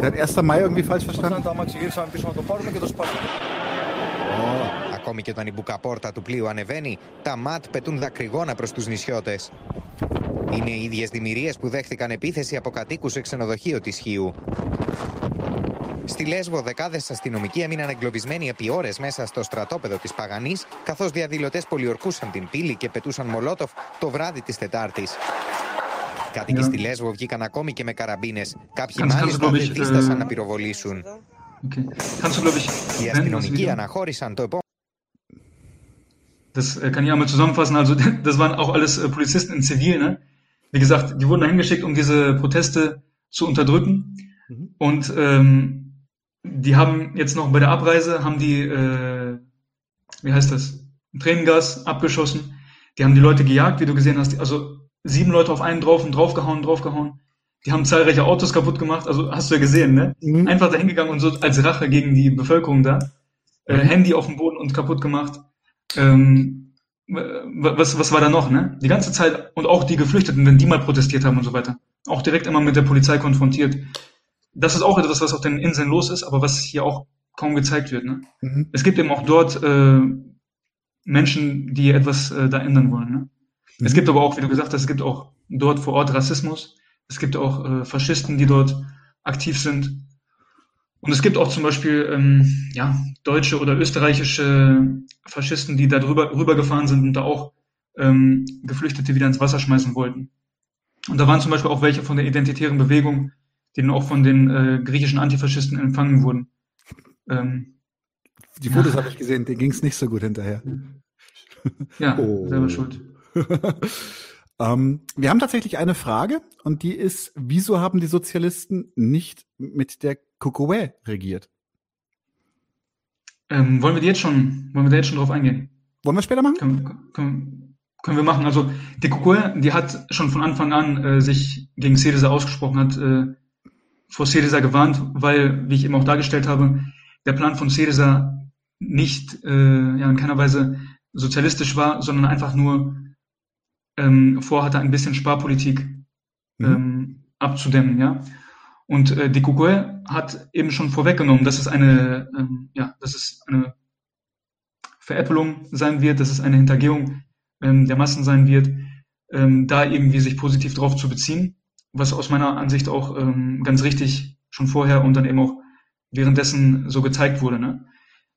Der hat 1. Mai irgendwie falsch verstanden; Ακόμη και όταν η μπουκαπόρτα του πλοίου ανεβαίνει, τα ΜΑΤ πετούν δακρυγόνα προς τους νησιώτες. Είναι οι ίδιες δημιουργίες που δέχτηκαν επίθεση από κατοίκους σε ξενοδοχείο της Χίου. Στη Λέσβο, δεκάδες αστυνομικοί έμειναν εγκλωβισμένοι επί ώρες μέσα στο στρατόπεδο της Παγανής, καθώς διαδηλωτές πολιορκούσαν την πύλη και πετούσαν μολότοφ το βράδυ της Τετάρτης. Κάτοικοι στη Λέσβο βγήκαν ακόμη και με καραμπίνες. Κάποιοι μάλιστα δεν δίστασαν να πυροβολήσουν. Οι αστυνομικοί αναχώρησαν το επόμενο. Das kann ich einmal zusammenfassen. Also, das waren auch alles Polizisten in Zivil, ne? Wie gesagt, die wurden dahin geschickt, um diese Proteste zu unterdrücken. Mhm. Und ähm, die haben jetzt noch bei der Abreise, haben die, äh, wie heißt das, Tränengas abgeschossen. Die haben die Leute gejagt, wie du gesehen hast. Also sieben Leute auf einen drauf und draufgehauen, draufgehauen. Die haben zahlreiche Autos kaputt gemacht. Also hast du ja gesehen, ne? Mhm. Einfach dahin gegangen und so als Rache gegen die Bevölkerung da. Äh, mhm. Handy auf dem Boden und kaputt gemacht. Ähm, was, was war da noch, ne? Die ganze Zeit und auch die Geflüchteten, wenn die mal protestiert haben und so weiter. Auch direkt immer mit der Polizei konfrontiert das ist auch etwas, was auf den Inseln los ist, aber was hier auch kaum gezeigt wird. Ne? Mhm. Es gibt eben auch dort äh, Menschen, die etwas äh, da ändern wollen. Ne? Mhm. Es gibt aber auch, wie du gesagt hast, es gibt auch dort vor Ort Rassismus. Es gibt auch äh, Faschisten, die dort aktiv sind. Und es gibt auch zum Beispiel ähm, ja, deutsche oder österreichische Faschisten, die da drüber rübergefahren sind und da auch ähm, Geflüchtete wieder ins Wasser schmeißen wollten. Und da waren zum Beispiel auch welche von der identitären Bewegung, die dann auch von den äh, griechischen Antifaschisten empfangen wurden. Ähm, die Fotos ja. habe ich gesehen, denen ging es nicht so gut hinterher. Ja, oh. selber schuld. ähm, wir haben tatsächlich eine Frage und die ist, wieso haben die Sozialisten nicht mit der Kokowe regiert? Ähm, wollen wir jetzt schon, wollen wir da jetzt schon drauf eingehen? Wollen wir später machen? Können, können, können wir machen. Also die Kukue, die hat schon von Anfang an äh, sich gegen Syriza ausgesprochen, hat äh, vor Syriza gewarnt, weil, wie ich eben auch dargestellt habe, der Plan von Syriza nicht äh, ja, in keiner Weise sozialistisch war, sondern einfach nur ähm, vorhatte, ein bisschen Sparpolitik mhm. ähm, abzudämmen. Ja? Und äh, die Kukue hat eben schon vorweggenommen, dass es eine, ähm, ja, dass es eine Veräppelung sein wird, dass es eine Hintergehung ähm, der Massen sein wird, ähm, da irgendwie sich positiv drauf zu beziehen, was aus meiner Ansicht auch ähm, ganz richtig schon vorher und dann eben auch währenddessen so gezeigt wurde. Ne?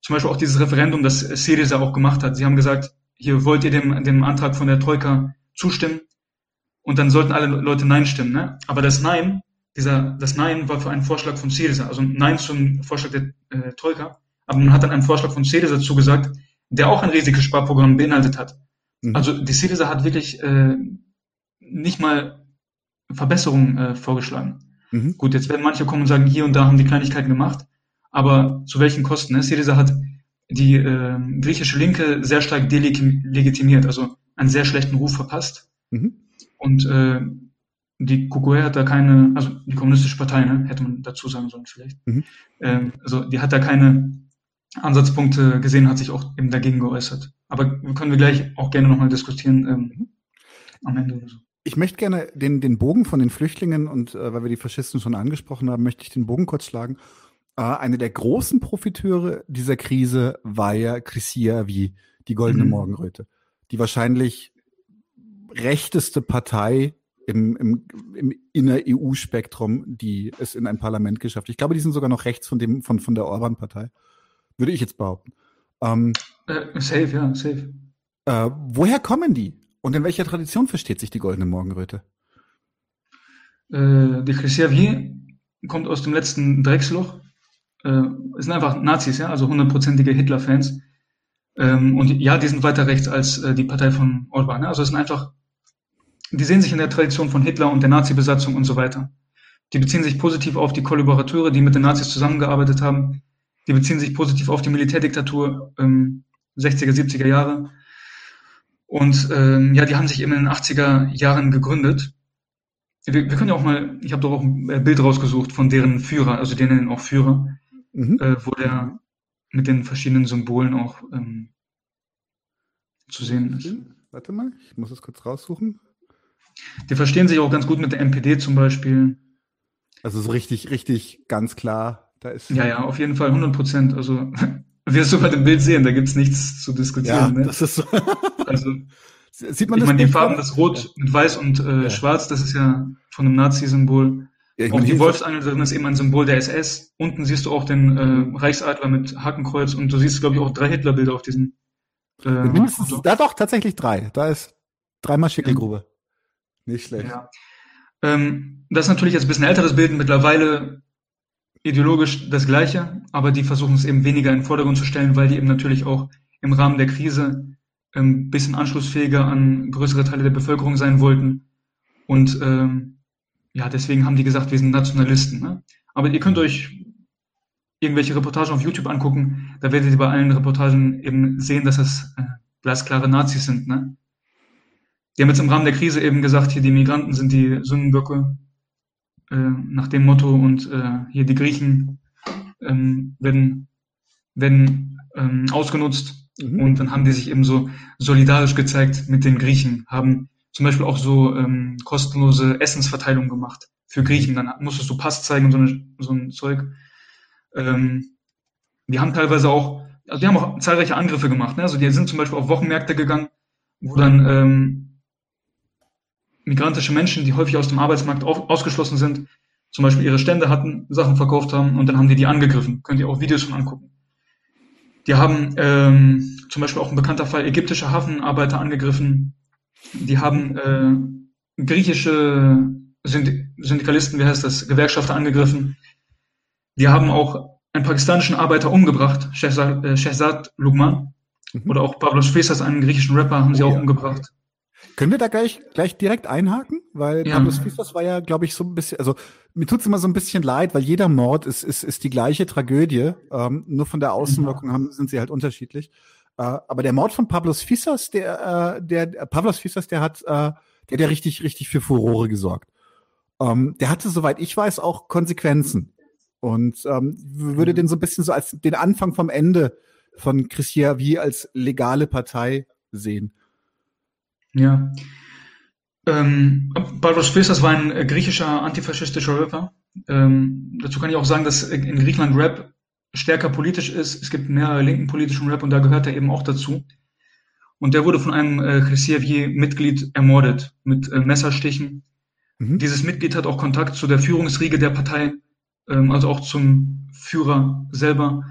Zum Beispiel auch dieses Referendum, das Syriza auch gemacht hat. Sie haben gesagt, hier wollt ihr dem, dem Antrag von der Troika zustimmen und dann sollten alle Leute Nein stimmen. Ne? Aber das Nein, dieser, das Nein war für einen Vorschlag von Syriza, also Nein zum Vorschlag der äh, Troika, aber man hat dann einen Vorschlag von Syriza zugesagt, der auch ein Risikosparprogramm beinhaltet hat. Mhm. Also die Syriza hat wirklich äh, nicht mal Verbesserungen äh, vorgeschlagen. Mhm. Gut, jetzt werden manche kommen und sagen, hier und da haben die Kleinigkeiten gemacht, aber zu welchen Kosten? Ne? Syriza hat die äh, griechische Linke sehr stark delegitimiert, also einen sehr schlechten Ruf verpasst. Mhm. Und äh, die KUKUE hat da keine, also die kommunistische Partei, ne, hätte man dazu sagen sollen vielleicht. Mhm. Ähm, also die hat da keine Ansatzpunkte gesehen, hat sich auch eben dagegen geäußert. Aber können wir gleich auch gerne nochmal diskutieren ähm, am Ende oder so. Ich möchte gerne den, den Bogen von den Flüchtlingen und äh, weil wir die Faschisten schon angesprochen haben, möchte ich den Bogen kurz schlagen. Äh, eine der großen Profiteure dieser Krise war ja Chrisia wie die Goldene mhm. Morgenröte, die wahrscheinlich rechteste Partei im, im, im inner EU-Spektrum, die es in ein Parlament geschafft. Ich glaube, die sind sogar noch rechts von dem von, von der Orban-Partei, würde ich jetzt behaupten. Ähm, äh, safe, ja, safe. Äh, woher kommen die? Und in welcher Tradition versteht sich die Goldene Morgenröte? Äh, die Christiavier kommt aus dem letzten Drecksloch. Äh, es sind einfach Nazis, ja, also hundertprozentige Hitler-Fans. Ähm, und ja, die sind weiter rechts als äh, die Partei von Orban. Ne? Also es sind einfach die sehen sich in der Tradition von Hitler und der Nazi-Besatzung und so weiter. Die beziehen sich positiv auf die Kollaborateure, die mit den Nazis zusammengearbeitet haben. Die beziehen sich positiv auf die Militärdiktatur ähm, 60er, 70er Jahre. Und ähm, ja, die haben sich eben in den 80er Jahren gegründet. Wir, wir können ja auch mal, ich habe doch auch ein Bild rausgesucht von deren Führer, also die nennen auch Führer, mhm. äh, wo der mit den verschiedenen Symbolen auch ähm, zu sehen ist. Warte mal, ich muss es kurz raussuchen. Die verstehen sich auch ganz gut mit der NPD zum Beispiel. Also so richtig, richtig ganz klar. Da ist ja, ja, auf jeden Fall 100 Prozent. Also wirst du bei dem Bild sehen, da gibt es nichts zu diskutieren. Ja, ne? das ist so. also sieht man ich meine, die Farben, das Rot mit Weiß und äh, ja. Schwarz, das ist ja von einem Nazi-Symbol. Ja, auch die Wolfsangel drin ist eben ein Symbol der SS. Unten siehst du auch den äh, Reichsadler mit Hakenkreuz und du siehst, glaube ich, auch drei Hitlerbilder auf diesem. Äh, Mindestens, da doch, tatsächlich drei. Da ist dreimal Schickelgrube. Nicht schlecht. Ja. Ähm, das ist natürlich jetzt ein bisschen älteres Bild, mittlerweile ideologisch das Gleiche, aber die versuchen es eben weniger in den Vordergrund zu stellen, weil die eben natürlich auch im Rahmen der Krise ein ähm, bisschen anschlussfähiger an größere Teile der Bevölkerung sein wollten. Und ähm, ja, deswegen haben die gesagt, wir sind Nationalisten. Ne? Aber ihr könnt euch irgendwelche Reportagen auf YouTube angucken, da werdet ihr bei allen Reportagen eben sehen, dass das äh, glasklare Nazis sind. Ne? Die haben jetzt im Rahmen der Krise eben gesagt, hier die Migranten sind die Sündenböcke äh, nach dem Motto und äh, hier die Griechen ähm, werden, werden ähm, ausgenutzt. Mhm. Und dann haben die sich eben so solidarisch gezeigt mit den Griechen, haben zum Beispiel auch so ähm, kostenlose Essensverteilung gemacht für Griechen. Dann musstest du Pass zeigen und so, eine, so ein Zeug. Ähm, die haben teilweise auch, also die haben auch zahlreiche Angriffe gemacht. Ne? Also die sind zum Beispiel auf Wochenmärkte gegangen, wo dann ähm, migrantische Menschen, die häufig aus dem Arbeitsmarkt auf, ausgeschlossen sind, zum Beispiel ihre Stände hatten, Sachen verkauft haben und dann haben die die angegriffen. Könnt ihr auch Videos von angucken. Die haben ähm, zum Beispiel auch ein bekannter Fall ägyptische Hafenarbeiter angegriffen. Die haben äh, griechische Synd Syndikalisten, wie heißt das, Gewerkschafter angegriffen. Die haben auch einen pakistanischen Arbeiter umgebracht, Shehzad, äh, Shehzad Lugman. Mhm. Oder auch Pablos Fesas, einen griechischen Rapper, haben sie oh, auch ja. umgebracht. Können wir da gleich, gleich direkt einhaken? Weil ja. Pablos Fistos war ja, glaube ich, so ein bisschen, also mir tut's immer so ein bisschen leid, weil jeder Mord ist, ist, ist die gleiche Tragödie. Ähm, nur von der Außenwirkung haben, sind sie halt unterschiedlich. Äh, aber der Mord von Pablos Fisas, der, äh, der, Pablos Fisas, der hat, äh, der hat ja richtig, richtig für Furore gesorgt. Ähm, der hatte, soweit ich weiß, auch Konsequenzen. Und ähm, würde mhm. den so ein bisschen so als den Anfang vom Ende von Christia wie als legale Partei sehen. Ja. Ähm, Barbaros Fisas war ein äh, griechischer antifaschistischer Rapper. Ähm, dazu kann ich auch sagen, dass in Griechenland Rap stärker politisch ist. Es gibt mehr linken politischen Rap und da gehört er eben auch dazu. Und der wurde von einem äh, Chrysiavier-Mitglied ermordet mit äh, Messerstichen. Mhm. Dieses Mitglied hat auch Kontakt zu der Führungsriege der Partei, ähm, also auch zum Führer selber.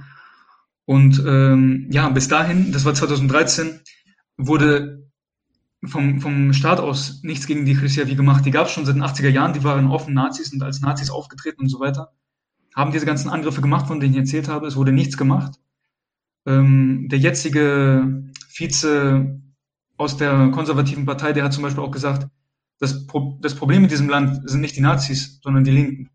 Und ähm, ja, bis dahin, das war 2013, wurde vom, vom Staat aus nichts gegen die Chrysiavi gemacht. Die gab es schon seit den 80er Jahren, die waren offen Nazis und als Nazis aufgetreten und so weiter. Haben diese ganzen Angriffe gemacht, von denen ich erzählt habe. Es wurde nichts gemacht. Ähm, der jetzige Vize aus der konservativen Partei, der hat zum Beispiel auch gesagt, das, Pro das Problem in diesem Land sind nicht die Nazis, sondern die Linken.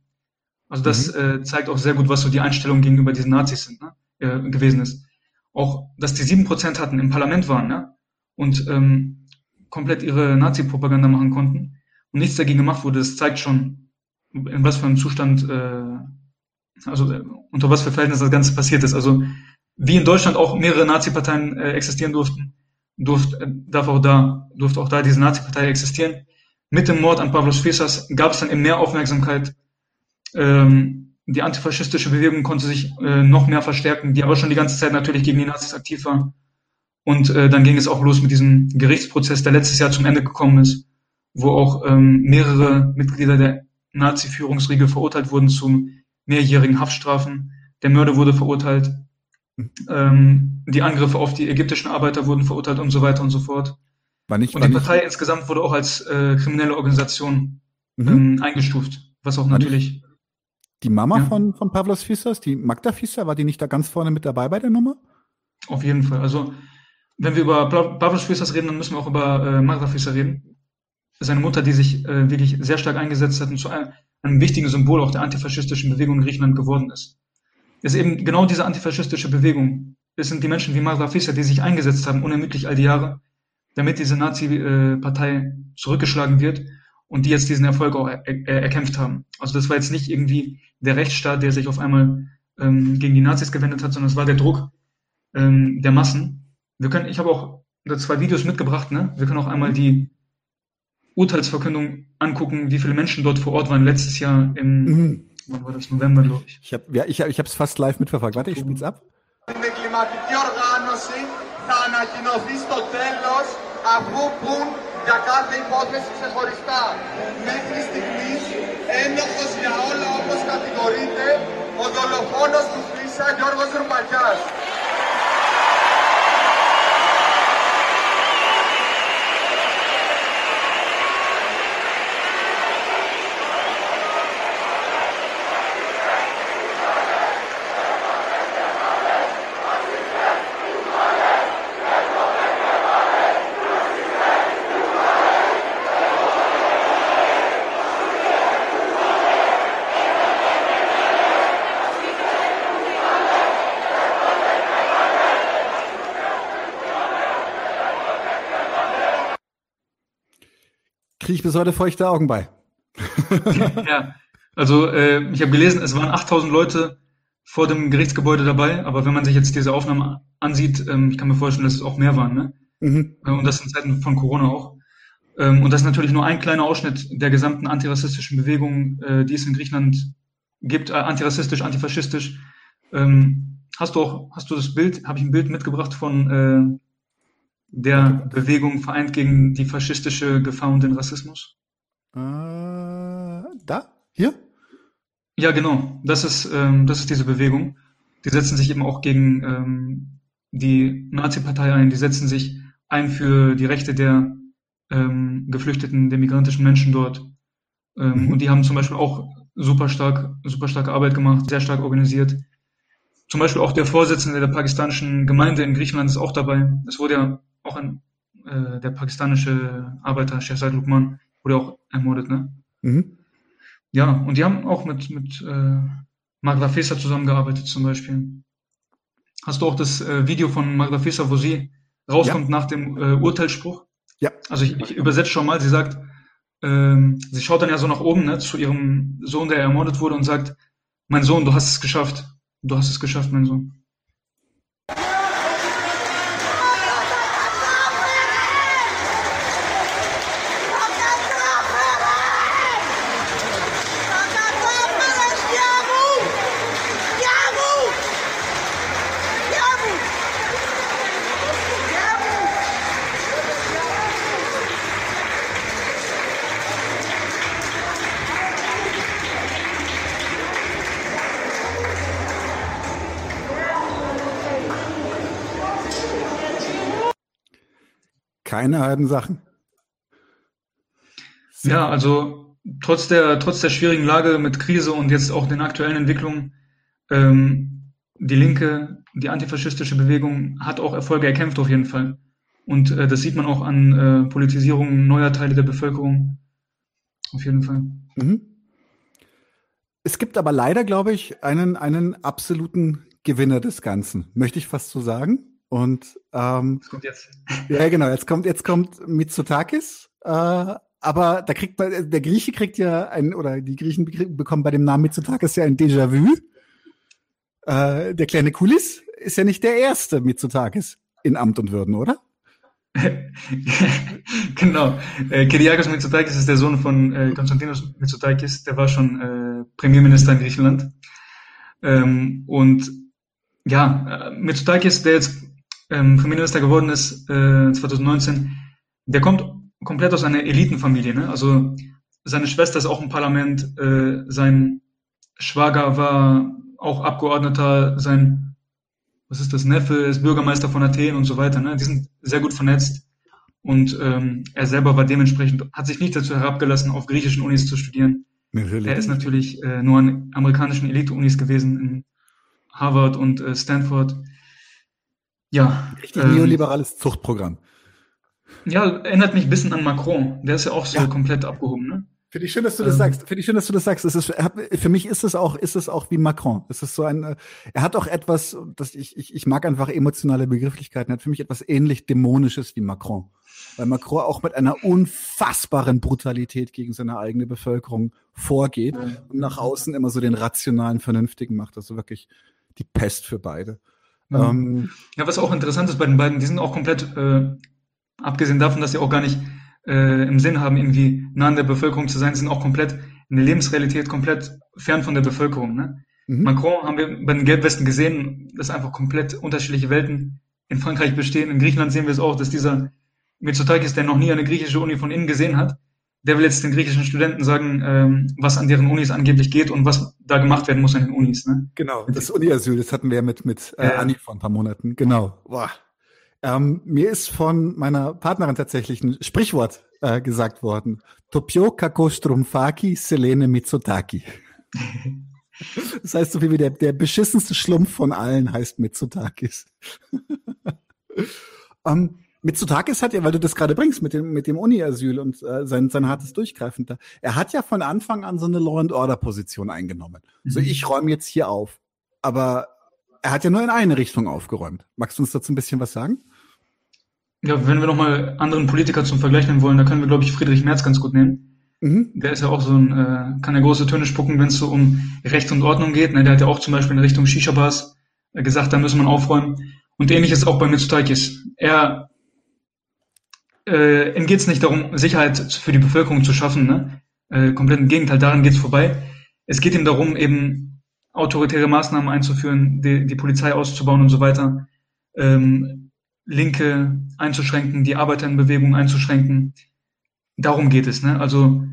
Also das mhm. äh, zeigt auch sehr gut, was so die Einstellung gegenüber diesen Nazis sind, ne? äh, gewesen ist. Auch, dass die sieben Prozent hatten, im Parlament waren, ne? Und ähm, komplett ihre Nazi-Propaganda machen konnten und nichts dagegen gemacht wurde, das zeigt schon, in was für einem Zustand, äh, also äh, unter was für Verhältnissen das Ganze passiert ist. Also wie in Deutschland auch mehrere Nazi-Parteien äh, existieren durften, durft, äh, darf auch da, durfte auch da diese Nazi-Partei existieren. Mit dem Mord an Pavlos Fesas gab es dann eben mehr Aufmerksamkeit. Ähm, die antifaschistische Bewegung konnte sich äh, noch mehr verstärken, die aber schon die ganze Zeit natürlich gegen die Nazis aktiv war. Und äh, dann ging es auch los mit diesem Gerichtsprozess, der letztes Jahr zum Ende gekommen ist, wo auch ähm, mehrere Mitglieder der Nazi-Führungsriege verurteilt wurden zu mehrjährigen Haftstrafen. Der Mörder wurde verurteilt. Ähm, die Angriffe auf die ägyptischen Arbeiter wurden verurteilt und so weiter und so fort. War nicht, und die Partei nicht... insgesamt wurde auch als äh, kriminelle Organisation mhm. ähm, eingestuft, was auch war natürlich. Die Mama ja. von, von Pavlos Fissers, die Magda Fisser, war die nicht da ganz vorne mit dabei bei der Nummer? Auf jeden Fall. Also wenn wir über Pavlos Fissers reden, dann müssen wir auch über äh, Magda Fisser reden. Seine Mutter, die sich äh, wirklich sehr stark eingesetzt hat und zu einem, einem wichtigen Symbol auch der antifaschistischen Bewegung in Griechenland geworden ist. Es ist eben genau diese antifaschistische Bewegung. Es sind die Menschen wie Magda Fisser, die sich eingesetzt haben, unermüdlich all die Jahre, damit diese Nazi-Partei zurückgeschlagen wird und die jetzt diesen Erfolg auch er er erkämpft haben. Also das war jetzt nicht irgendwie der Rechtsstaat, der sich auf einmal ähm, gegen die Nazis gewendet hat, sondern es war der Druck ähm, der Massen Wir können, ich habe auch zwei Videos mitgebracht, ne? Wir können auch einmal die Urteilsverkündung angucken, wie viele Menschen dort vor Ort waren letztes Jahr im, mhm. wann war das, November, glaube ich. Ich habe ja, ich, ich es fast live mitverfolgt. Warte, ich spiel's ab. αφού πουν για κάθε υπόθεση ξεχωριστά. Μέχρι στιγμής ένοχος για όλα όπως κατηγορείται ο δολοφόνος του Φίσα Γιώργος Ρουπακιάς. Ich bis heute feuchte Augen bei. ja, also äh, ich habe gelesen, es waren 8000 Leute vor dem Gerichtsgebäude dabei, aber wenn man sich jetzt diese Aufnahmen ansieht, ähm, ich kann mir vorstellen, dass es auch mehr waren, ne? Mhm. Äh, und das in Zeiten von Corona auch. Ähm, und das ist natürlich nur ein kleiner Ausschnitt der gesamten antirassistischen Bewegung, äh, die es in Griechenland gibt, äh, antirassistisch, antifaschistisch. Ähm, hast du auch, hast du das Bild, habe ich ein Bild mitgebracht von äh, der Bewegung vereint gegen die faschistische Gefahr und den Rassismus? Äh, da? Hier? Ja, genau. Das ist, ähm, das ist diese Bewegung. Die setzen sich eben auch gegen ähm, die Nazi-Partei ein. Die setzen sich ein für die Rechte der ähm, Geflüchteten, der migrantischen Menschen dort. Ähm, mhm. Und die haben zum Beispiel auch super stark, super starke Arbeit gemacht, sehr stark organisiert. Zum Beispiel auch der Vorsitzende der pakistanischen Gemeinde in Griechenland ist auch dabei. Es wurde ja auch ein äh, der pakistanische Arbeiter Shehzad Lukman wurde auch ermordet, ne? Mhm. Ja, und die haben auch mit, mit äh, Magda Fesa zusammengearbeitet zum Beispiel. Hast du auch das äh, Video von Magda Fesa, wo sie rauskommt ja. nach dem äh, Urteilsspruch? Ja. Also ich, ich übersetze schon mal, sie sagt, ähm, sie schaut dann ja so nach oben ne, zu ihrem Sohn, der ermordet wurde und sagt, mein Sohn, du hast es geschafft. Du hast es geschafft, mein Sohn. Keine halben Sachen. Ja, also trotz der, trotz der schwierigen Lage mit Krise und jetzt auch den aktuellen Entwicklungen, ähm, die Linke, die antifaschistische Bewegung hat auch Erfolge erkämpft auf jeden Fall. Und äh, das sieht man auch an äh, Politisierung neuer Teile der Bevölkerung. Auf jeden Fall. Mhm. Es gibt aber leider, glaube ich, einen, einen absoluten Gewinner des Ganzen. Möchte ich fast so sagen. Und ähm, das kommt jetzt. Ja, genau, jetzt kommt, jetzt kommt Mitsotakis. Äh, aber da kriegt man, der Grieche kriegt ja ein, oder die Griechen bekommen bei dem Namen Mitsotakis ja ein Déjà-vu. Äh, der kleine Kulis ist ja nicht der erste Mitsotakis in Amt und Würden, oder? genau. Äh, Kyriakos Mitsotakis ist der Sohn von äh, Konstantinos Mitsotakis, der war schon äh, Premierminister in Griechenland. Ähm, und ja, äh, Mitsotakis, der jetzt ähm, Premierminister geworden ist, äh, 2019, der kommt komplett aus einer Elitenfamilie. Ne? Also seine Schwester ist auch im Parlament, äh, sein Schwager war auch Abgeordneter, sein, was ist das, Neffe ist Bürgermeister von Athen und so weiter. Ne? Die sind sehr gut vernetzt. Und ähm, er selber war dementsprechend, hat sich nicht dazu herabgelassen, auf griechischen Unis zu studieren. Natürlich. Er ist natürlich äh, nur an amerikanischen Elite-Unis gewesen, in Harvard und äh, Stanford. Ja. Richtig ähm, neoliberales Zuchtprogramm. Ja, erinnert mich ein bisschen an Macron. Der ist ja auch so ja. komplett abgehoben, ne? Finde ich schön, dass du das ähm. sagst. Finde ich schön, dass du das sagst. Es ist, für mich ist es auch, ist es auch wie Macron. Es ist so ein, er hat auch etwas, das ich, ich, ich mag einfach emotionale Begrifflichkeiten. Er hat für mich etwas ähnlich dämonisches wie Macron. Weil Macron auch mit einer unfassbaren Brutalität gegen seine eigene Bevölkerung vorgeht und nach außen immer so den rationalen, vernünftigen macht. Also wirklich die Pest für beide. Mhm. Ähm, ja, was auch interessant ist bei den beiden, die sind auch komplett, äh, abgesehen davon, dass sie auch gar nicht äh, im Sinn haben, irgendwie nah an der Bevölkerung zu sein, sind auch komplett in der Lebensrealität komplett fern von der Bevölkerung. Ne? Mhm. Macron haben wir bei den Gelbwesten gesehen, dass einfach komplett unterschiedliche Welten in Frankreich bestehen. In Griechenland sehen wir es auch, dass dieser Mitsotakis, der noch nie eine griechische Uni von innen gesehen hat, der will jetzt den griechischen Studenten sagen, ähm, was an deren Unis angeblich geht und was da gemacht werden muss an den Unis. Ne? Genau, das Uni-Asyl, das hatten wir mit, mit äh, Anni vor ein paar Monaten. Genau. Boah. Ähm, mir ist von meiner Partnerin tatsächlich ein Sprichwort äh, gesagt worden. Topio kako strumfaki selene Mitsutaki. das heißt so viel wie der, der beschissenste Schlumpf von allen heißt Mitsutakis. ähm, Mitsotakis hat ja, weil du das gerade bringst mit dem, mit dem Uni-Asyl und äh, sein, sein hartes Durchgreifen da. Er hat ja von Anfang an so eine Law-and-Order-Position eingenommen. Mhm. So, ich räume jetzt hier auf. Aber er hat ja nur in eine Richtung aufgeräumt. Magst du uns dazu ein bisschen was sagen? Ja, wenn wir nochmal anderen Politiker zum Vergleich nehmen wollen, da können wir, glaube ich, Friedrich Merz ganz gut nehmen. Mhm. Der ist ja auch so ein, äh, kann ja große Töne spucken, wenn es so um Recht und Ordnung geht. Ne? Der hat ja auch zum Beispiel in Richtung Shisha-Bars äh, gesagt, da müssen wir aufräumen. Und ähnlich ist auch bei Mitsotakis. Er äh, ihm geht es nicht darum, Sicherheit für die Bevölkerung zu schaffen. Ne? Äh, komplett im Gegenteil, daran geht es vorbei. Es geht ihm darum, eben autoritäre Maßnahmen einzuführen, die, die Polizei auszubauen und so weiter, ähm, Linke einzuschränken, die Arbeiter in Bewegung einzuschränken. Darum geht es. Ne? Also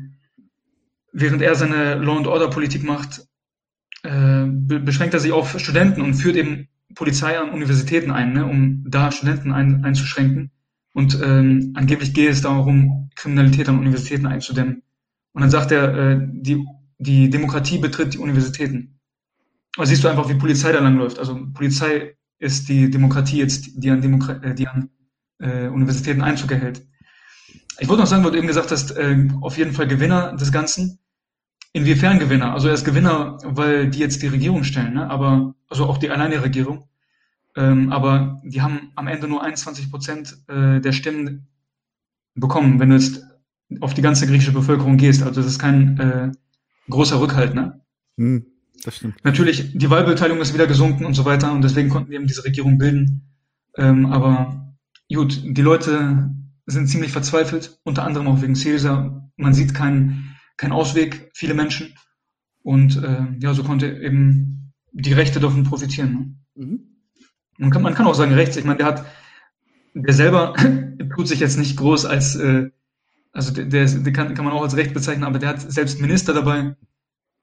während er seine Law-and-Order-Politik macht, äh, beschränkt er sich auf Studenten und führt eben Polizei an Universitäten ein, ne, um da Studenten ein, einzuschränken. Und ähm, angeblich geht es darum, Kriminalität an Universitäten einzudämmen. Und dann sagt er, äh, die, die Demokratie betritt die Universitäten. Aber siehst du einfach, wie Polizei da langläuft. Also Polizei ist die Demokratie jetzt, die an, Demokra äh, die an äh, Universitäten Einzug erhält. Ich wollte noch sagen, weil du eben gesagt hast, äh, auf jeden Fall Gewinner des Ganzen. Inwiefern Gewinner? Also er ist Gewinner, weil die jetzt die Regierung stellen, ne? aber also auch die alleine Regierung. Ähm, aber die haben am Ende nur 21 Prozent äh, der Stimmen bekommen, wenn du jetzt auf die ganze griechische Bevölkerung gehst. Also das ist kein äh, großer Rückhalt, ne? Hm, das stimmt. Natürlich, die Wahlbeteiligung ist wieder gesunken und so weiter und deswegen konnten wir eben diese Regierung bilden. Ähm, aber gut, die Leute sind ziemlich verzweifelt, unter anderem auch wegen Caesar. Man sieht keinen keinen Ausweg, viele Menschen. Und äh, ja, so konnte eben die Rechte davon profitieren. Ne? Mhm. Man, kann, man kann auch sagen, rechts, ich meine, der hat, der selber tut sich jetzt nicht groß als äh, also der, der kann, kann man auch als recht bezeichnen, aber der hat selbst Minister dabei,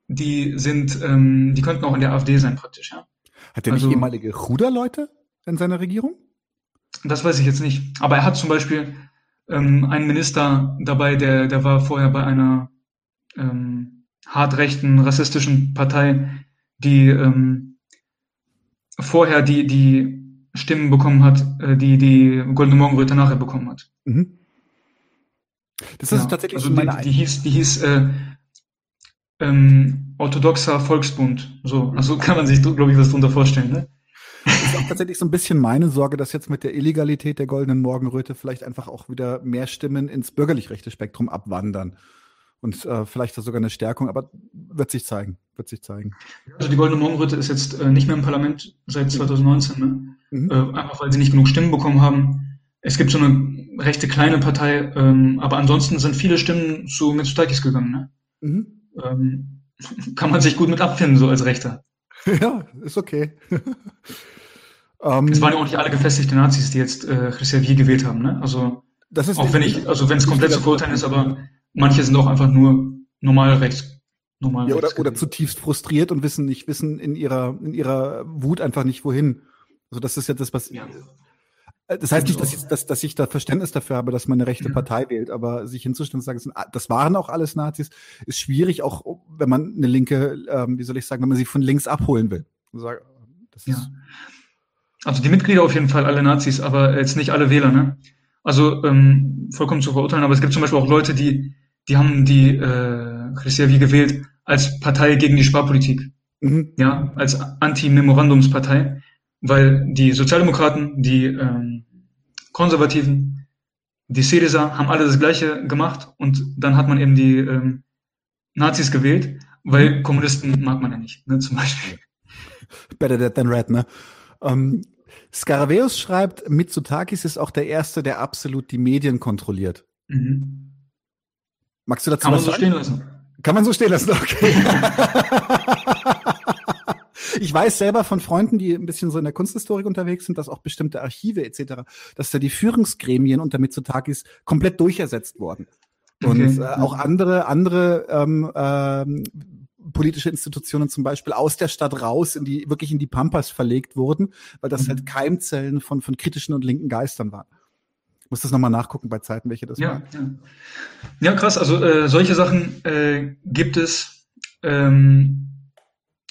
die sind, ähm, die könnten auch in der AfD sein praktisch, ja. Hat er also, nicht ehemalige Chuda-Leute in seiner Regierung? Das weiß ich jetzt nicht. Aber er hat zum Beispiel ähm, einen Minister dabei, der, der war vorher bei einer ähm, hart rechten, rassistischen Partei, die ähm, vorher die, die Stimmen bekommen hat, äh, die die Goldene Morgenröte nachher bekommen hat. Mhm. Das ist ja, tatsächlich also meine die, die hieß, die hieß äh, ähm, orthodoxer Volksbund. So, also kann man sich, glaube ich, was darunter vorstellen. Ne? Das ist auch tatsächlich so ein bisschen meine Sorge, dass jetzt mit der Illegalität der goldenen Morgenröte vielleicht einfach auch wieder mehr Stimmen ins bürgerlich rechte Spektrum abwandern. Und äh, vielleicht sogar eine Stärkung, aber wird sich zeigen. Wird sich zeigen. Also die Goldene Morgenröte ist jetzt äh, nicht mehr im Parlament seit 2019, ne? Mhm. Äh, einfach weil sie nicht genug Stimmen bekommen haben. Es gibt so eine rechte kleine Partei, ähm, aber ansonsten sind viele Stimmen zu Mitsotakis gegangen. Ne? Mhm. Ähm, kann man sich gut mit abfinden, so als Rechter. Ja, ist okay. um, es waren ja auch nicht alle gefestigte Nazis, die jetzt äh, Christian gewählt haben. Ne? Also das ist auch wenn ich, also wenn es komplett zu verurteilen ist, aber manche sind auch einfach nur normal rechts. Normal ja, oder, oder zutiefst frustriert und wissen nicht, wissen in ihrer, in ihrer Wut einfach nicht wohin. Also das ist ja das, was ja. Äh, das heißt nicht, dass ich, dass, dass ich da Verständnis dafür habe, dass man eine rechte Partei wählt, aber sich hinzustellen und sagen, das waren auch alles Nazis, ist schwierig, auch wenn man eine linke, ähm, wie soll ich sagen, wenn man sie von links abholen will. ja. Also die Mitglieder auf jeden Fall alle Nazis, aber jetzt nicht alle Wähler, ne? Also ähm, vollkommen zu verurteilen, aber es gibt zum Beispiel auch Leute, die, die haben die äh, Christiavi gewählt als Partei gegen die Sparpolitik. Mhm. Ja, als Anti-Memorandumspartei weil die Sozialdemokraten, die ähm, Konservativen, die Syriza haben alle das Gleiche gemacht und dann hat man eben die ähm, Nazis gewählt, weil mhm. Kommunisten mag man ja nicht, ne, zum Beispiel. Better dead than red, ne? Ähm, Scaraveus schreibt, Mitsotakis ist auch der Erste, der absolut die Medien kontrolliert. Mhm. Magst du dazu Kann man so stehen lassen. Kann man so stehen lassen, okay. Ich weiß selber von Freunden, die ein bisschen so in der Kunsthistorik unterwegs sind, dass auch bestimmte Archive etc., dass da die Führungsgremien unter Mitsotakis komplett durchersetzt wurden. Und okay. äh, auch andere, andere ähm, ähm, politische Institutionen zum Beispiel aus der Stadt raus in die, wirklich in die Pampas verlegt wurden, weil das mhm. halt Keimzellen von, von kritischen und linken Geistern waren. Muss das nochmal nachgucken bei Zeiten, welche das ja, waren. Ja. ja, krass. Also äh, solche Sachen äh, gibt es. Ähm,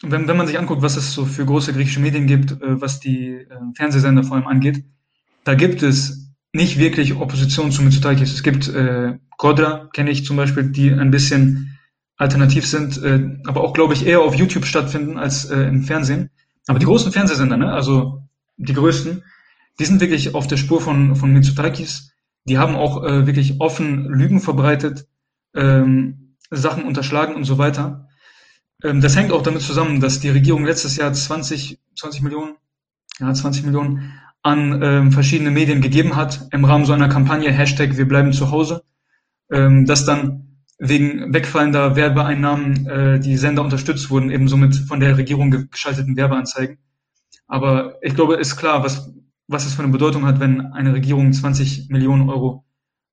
wenn, wenn man sich anguckt, was es so für große griechische Medien gibt, äh, was die äh, Fernsehsender vor allem angeht, da gibt es nicht wirklich Opposition zu Mitsotakis. Es gibt äh, Kodra, kenne ich zum Beispiel, die ein bisschen alternativ sind, äh, aber auch, glaube ich, eher auf YouTube stattfinden als äh, im Fernsehen. Aber die großen Fernsehsender, ne, also die größten, die sind wirklich auf der Spur von, von Mitsotakis. Die haben auch äh, wirklich offen Lügen verbreitet, ähm, Sachen unterschlagen und so weiter. Ähm, das hängt auch damit zusammen, dass die Regierung letztes Jahr 20, 20 Millionen, ja, 20 Millionen an ähm, verschiedene Medien gegeben hat im Rahmen so einer Kampagne Hashtag Wir bleiben zu Hause, ähm, dass dann wegen wegfallender Werbeeinnahmen äh, die Sender unterstützt wurden, eben somit von der Regierung geschalteten Werbeanzeigen. Aber ich glaube, ist klar, was, was es für eine Bedeutung hat, wenn eine Regierung 20 Millionen Euro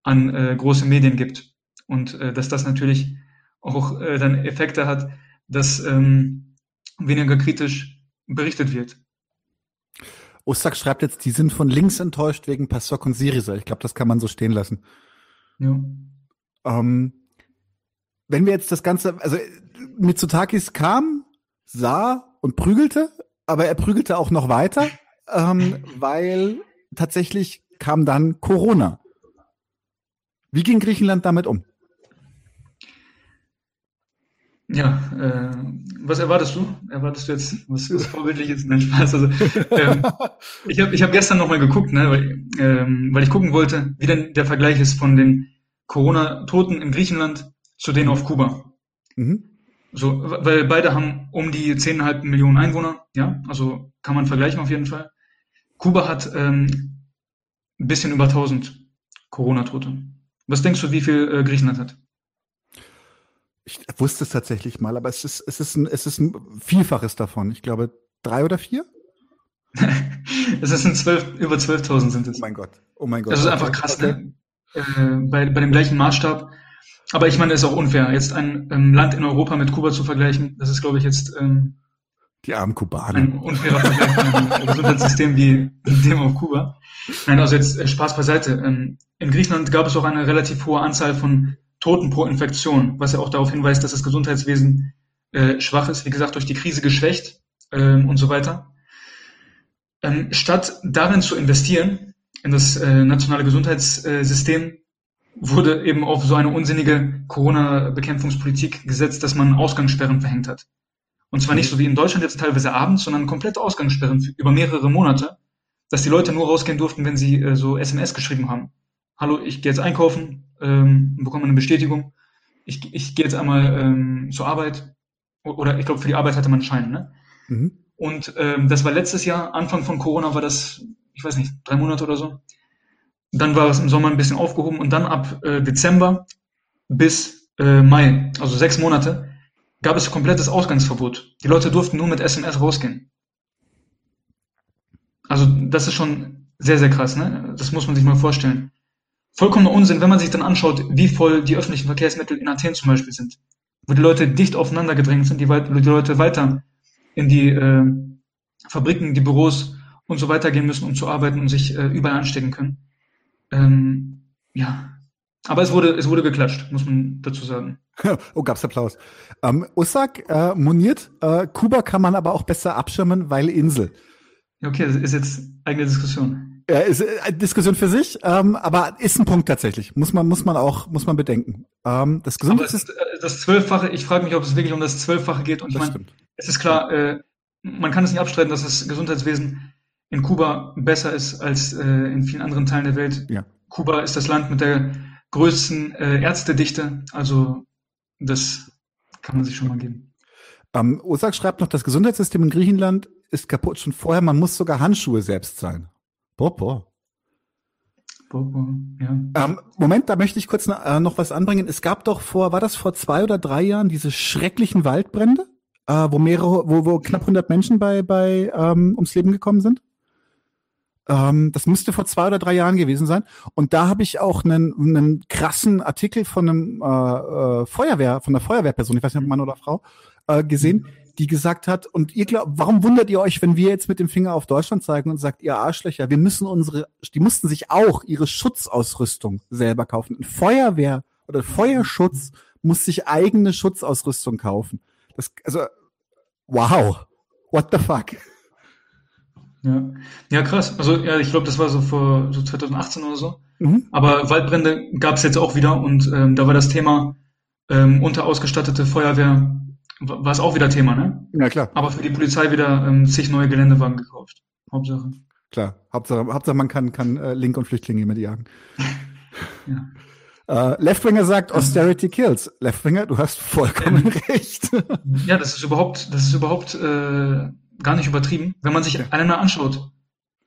an äh, große Medien gibt. Und äh, dass das natürlich auch äh, dann Effekte hat, dass ähm, weniger kritisch berichtet wird. Ostak schreibt jetzt, die sind von links enttäuscht wegen Pasok und Syriza. Ich glaube, das kann man so stehen lassen. Ja. Ähm, wenn wir jetzt das Ganze, also Mitsotakis kam, sah und prügelte, aber er prügelte auch noch weiter, ähm, weil tatsächlich kam dann Corona. Wie ging Griechenland damit um? Ja, äh, was erwartest du? Erwartest du jetzt was, was Vorbildliches? Nein, Spaß. Also, ähm, ich habe ich hab gestern nochmal geguckt, ne, weil, ähm, weil ich gucken wollte, wie denn der Vergleich ist von den Corona-Toten in Griechenland zu denen auf Kuba. Mhm. So, weil beide haben um die 10,5 Millionen Einwohner, ja, also kann man vergleichen auf jeden Fall. Kuba hat ähm, ein bisschen über 1000 Corona-Tote. Was denkst du, wie viel äh, Griechenland hat? Ich wusste es tatsächlich mal, aber es ist, es ist, ein, es ist ein Vielfaches davon. Ich glaube, drei oder vier? es sind zwölf, über 12.000 sind es. Oh mein Gott. Oh mein Gott. Das ist einfach krass, ne? Äh, bei, bei dem gleichen Maßstab. Aber ich meine, es ist auch unfair, jetzt ein ähm, Land in Europa mit Kuba zu vergleichen. Das ist, glaube ich, jetzt ähm, die armen Kubaner. Ein unfairer Vergleich mit Gesundheitssystem wie dem auf Kuba. Nein, also jetzt äh, Spaß beiseite. Ähm, in Griechenland gab es auch eine relativ hohe Anzahl von Toten pro Infektion, was ja auch darauf hinweist, dass das Gesundheitswesen äh, schwach ist, wie gesagt, durch die Krise geschwächt ähm, und so weiter. Ähm, statt darin zu investieren, in das äh, nationale Gesundheitssystem, wurde eben auf so eine unsinnige Corona-Bekämpfungspolitik gesetzt, dass man Ausgangssperren verhängt hat. Und zwar nicht so wie in Deutschland jetzt teilweise abends, sondern komplette Ausgangssperren über mehrere Monate, dass die Leute nur rausgehen durften, wenn sie äh, so SMS geschrieben haben. Hallo, ich gehe jetzt einkaufen, ähm, bekomme eine Bestätigung. Ich, ich gehe jetzt einmal ähm, zur Arbeit. Oder ich glaube, für die Arbeit hatte man einen Schein. Ne? Mhm. Und ähm, das war letztes Jahr, Anfang von Corona war das, ich weiß nicht, drei Monate oder so. Dann war es im Sommer ein bisschen aufgehoben und dann ab äh, Dezember bis äh, Mai, also sechs Monate, gab es komplettes Ausgangsverbot. Die Leute durften nur mit SMS rausgehen. Also das ist schon sehr, sehr krass, ne? Das muss man sich mal vorstellen. Vollkommener Unsinn, wenn man sich dann anschaut, wie voll die öffentlichen Verkehrsmittel in Athen zum Beispiel sind. Wo die Leute dicht aufeinander gedrängt sind, die, die Leute weiter in die äh, Fabriken, die Büros und so weiter gehen müssen, um zu arbeiten und sich äh, überall anstecken können. Ähm, ja, aber es wurde, es wurde geklatscht, muss man dazu sagen. oh, gab's Applaus. Ähm, Ussak äh, moniert, äh, Kuba kann man aber auch besser abschirmen, weil Insel. Okay, das ist jetzt eigene Diskussion. Ja, ist eine äh, Diskussion für sich, ähm, aber ist ein Punkt tatsächlich. Muss man, muss man auch, muss man bedenken. Ähm, das Gesundheitssystem. Äh, das Zwölffache, ich frage mich, ob es wirklich um das Zwölffache geht. Und ich meine, es ist klar, äh, man kann es nicht abstreiten, dass das Gesundheitswesen in Kuba besser ist als äh, in vielen anderen Teilen der Welt. Ja. Kuba ist das Land mit der größten äh, Ärztedichte. Also das kann man sich schon mal geben. Ähm, Osak schreibt noch, das Gesundheitssystem in Griechenland ist kaputt schon vorher. Man muss sogar Handschuhe selbst zahlen. Boah, Ja. Ähm, Moment, da möchte ich kurz äh, noch was anbringen. Es gab doch vor, war das vor zwei oder drei Jahren, diese schrecklichen Waldbrände, äh, wo mehrere, wo, wo knapp 100 Menschen bei, bei ähm, ums Leben gekommen sind? Ähm, das müsste vor zwei oder drei Jahren gewesen sein. Und da habe ich auch einen, einen krassen Artikel von einem äh, äh, Feuerwehr, von einer Feuerwehrperson, ich weiß nicht, ob Mann oder Frau, äh, gesehen, die gesagt hat, und ihr glaubt, warum wundert ihr euch, wenn wir jetzt mit dem Finger auf Deutschland zeigen und sagt, ihr Arschlöcher, wir müssen unsere, die mussten sich auch ihre Schutzausrüstung selber kaufen. Ein Feuerwehr oder Feuerschutz muss sich eigene Schutzausrüstung kaufen. Das, also, wow. What the fuck? Ja, ja krass. Also ja, ich glaube, das war so vor so 2018 oder so. Mhm. Aber Waldbrände gab es jetzt auch wieder und ähm, da war das Thema ähm, unterausgestattete Feuerwehr, war es auch wieder Thema, ne? Ja, klar. Aber für die Polizei wieder ähm, zig neue Geländewagen gekauft. Hauptsache. Klar, Hauptsache, Hauptsache man kann, kann äh, Link und Flüchtlinge mit jagen. ja. Uh, Leftwinger sagt, Austerity kills. Leftwinger, du hast vollkommen recht. ja, das ist überhaupt, das ist überhaupt äh, gar nicht übertrieben. Wenn man sich ja. einmal anschaut,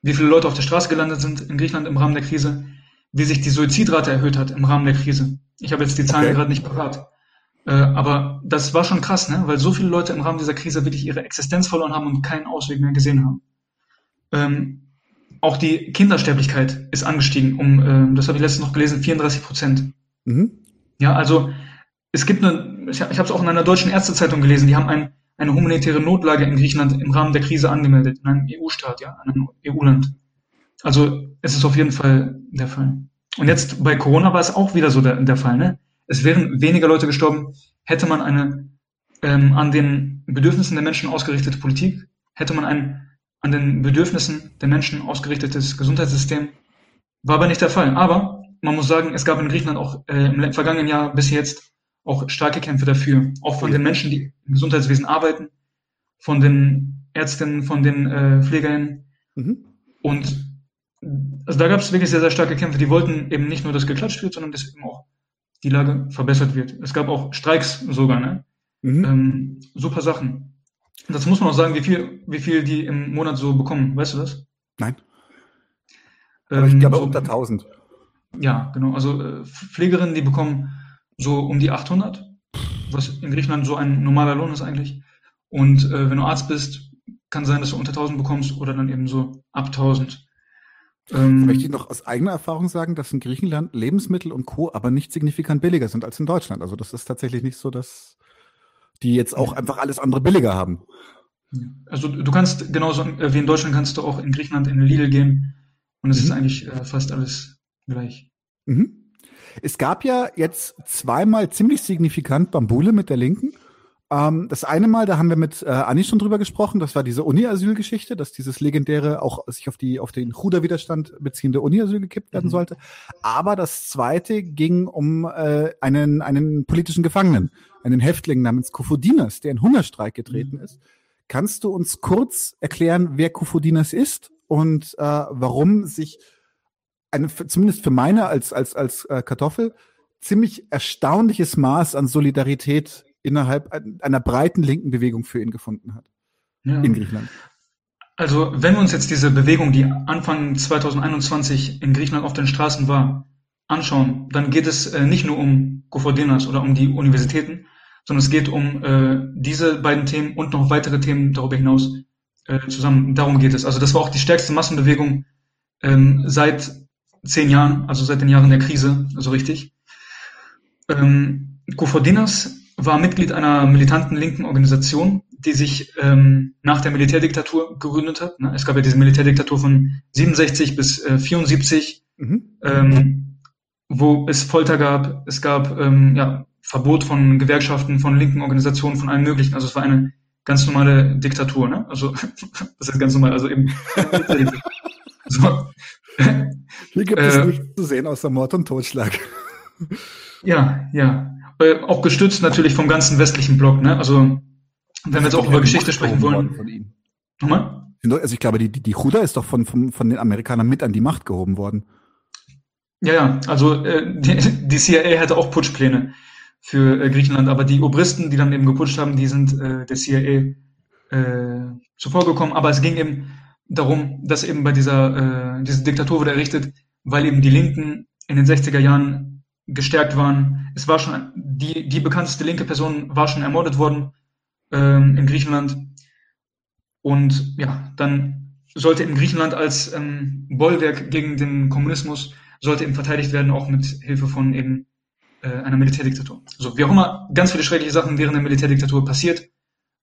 wie viele Leute auf der Straße gelandet sind in Griechenland im Rahmen der Krise, wie sich die Suizidrate erhöht hat im Rahmen der Krise. Ich habe jetzt die Zahlen okay. gerade nicht parat. Äh, aber das war schon krass, ne? weil so viele Leute im Rahmen dieser Krise wirklich ihre Existenz verloren haben und keinen Ausweg mehr gesehen haben. Ähm, auch die Kindersterblichkeit ist angestiegen um, äh, das habe ich letztens noch gelesen, 34 Prozent. Mhm. Ja, also es gibt eine, ich habe es auch in einer deutschen Ärztezeitung gelesen, die haben ein eine humanitäre Notlage in Griechenland im Rahmen der Krise angemeldet, in einem EU-Staat, ja, in einem EU-Land. Also es ist auf jeden Fall der Fall. Und jetzt bei Corona war es auch wieder so der, der Fall. Ne? Es wären weniger Leute gestorben, hätte man eine ähm, an den Bedürfnissen der Menschen ausgerichtete Politik, hätte man ein an den Bedürfnissen der Menschen ausgerichtetes Gesundheitssystem War aber nicht der Fall. Aber man muss sagen, es gab in Griechenland auch äh, im vergangenen Jahr bis jetzt auch starke Kämpfe dafür. Auch von den Menschen, die im Gesundheitswesen arbeiten, von den Ärztinnen, von den äh, Pflegerinnen. Mhm. Und also da gab es wirklich sehr, sehr starke Kämpfe. Die wollten eben nicht nur, dass geklatscht wird, sondern dass eben auch die Lage verbessert wird. Es gab auch Streiks sogar, ne? Mhm. Ähm, super Sachen. Das muss man auch sagen, wie viel, wie viel die im Monat so bekommen. Weißt du das? Nein. Aber ich glaube so, unter 1000. Ja, genau. Also äh, Pflegerinnen, die bekommen so um die 800, was in Griechenland so ein normaler Lohn ist eigentlich. Und äh, wenn du Arzt bist, kann sein, dass du unter 1000 bekommst oder dann eben so ab 1000. Ähm, Möchte ich noch aus eigener Erfahrung sagen, dass in Griechenland Lebensmittel und Co. aber nicht signifikant billiger sind als in Deutschland. Also das ist tatsächlich nicht so, dass die jetzt auch einfach alles andere billiger haben. Also du kannst genauso äh, wie in Deutschland kannst du auch in Griechenland in Lidl gehen und es mhm. ist eigentlich äh, fast alles gleich. Mhm. Es gab ja jetzt zweimal ziemlich signifikant Bambule mit der Linken. Ähm, das eine Mal, da haben wir mit äh, Anni schon drüber gesprochen, das war diese Uni-Asyl-Geschichte, dass dieses legendäre auch sich auf die auf den Chuda-Widerstand beziehende Uni-Asyl gekippt werden mhm. sollte. Aber das zweite ging um äh, einen einen politischen Gefangenen, einen Häftling namens Kofodinas, der in Hungerstreik getreten mhm. ist. Kannst du uns kurz erklären, wer Kofodinas ist und äh, warum sich eine, zumindest für meine als als als äh, Kartoffel ziemlich erstaunliches Maß an Solidarität innerhalb einer breiten linken Bewegung für ihn gefunden hat. Ja. In Griechenland. Also, wenn wir uns jetzt diese Bewegung, die Anfang 2021 in Griechenland auf den Straßen war, anschauen, dann geht es äh, nicht nur um Kofodinas oder um die Universitäten, sondern es geht um äh, diese beiden Themen und noch weitere Themen darüber hinaus äh, zusammen. Darum geht es. Also das war auch die stärkste Massenbewegung ähm, seit zehn Jahren, also seit den Jahren der Krise, so richtig. Ähm, Kofodinas war Mitglied einer militanten linken Organisation, die sich ähm, nach der Militärdiktatur gegründet hat. Es gab ja diese Militärdiktatur von 67 bis äh, 74, mhm. ähm, wo es Folter gab, es gab ähm, ja, Verbot von Gewerkschaften, von linken Organisationen, von allem Möglichen. Also es war eine ganz normale Diktatur. Ne? Also das ist ganz normal, also eben. so. Hier gibt es äh, nichts zu sehen außer Mord und Totschlag. Ja, ja. Äh, auch gestützt natürlich vom ganzen westlichen Block. Ne? Also wenn wir jetzt auch über Geschichte sprechen wollen. Nochmal? Also ich glaube, die, die, die Huda ist doch von, von, von den Amerikanern mit an die Macht gehoben worden. Ja, ja, also äh, die, die CIA hatte auch Putschpläne für äh, Griechenland, aber die Obristen, die dann eben geputscht haben, die sind äh, der CIA äh, zuvor gekommen. Aber es ging eben darum, dass eben bei dieser äh, diese Diktatur wurde errichtet, weil eben die Linken in den 60er Jahren gestärkt waren. Es war schon, die, die bekannteste linke Person war schon ermordet worden ähm, in Griechenland. Und ja, dann sollte in Griechenland als ähm, Bollwerk gegen den Kommunismus, sollte eben verteidigt werden, auch mit Hilfe von eben äh, einer Militärdiktatur. So, wie auch immer, ganz viele schreckliche Sachen während der Militärdiktatur passiert,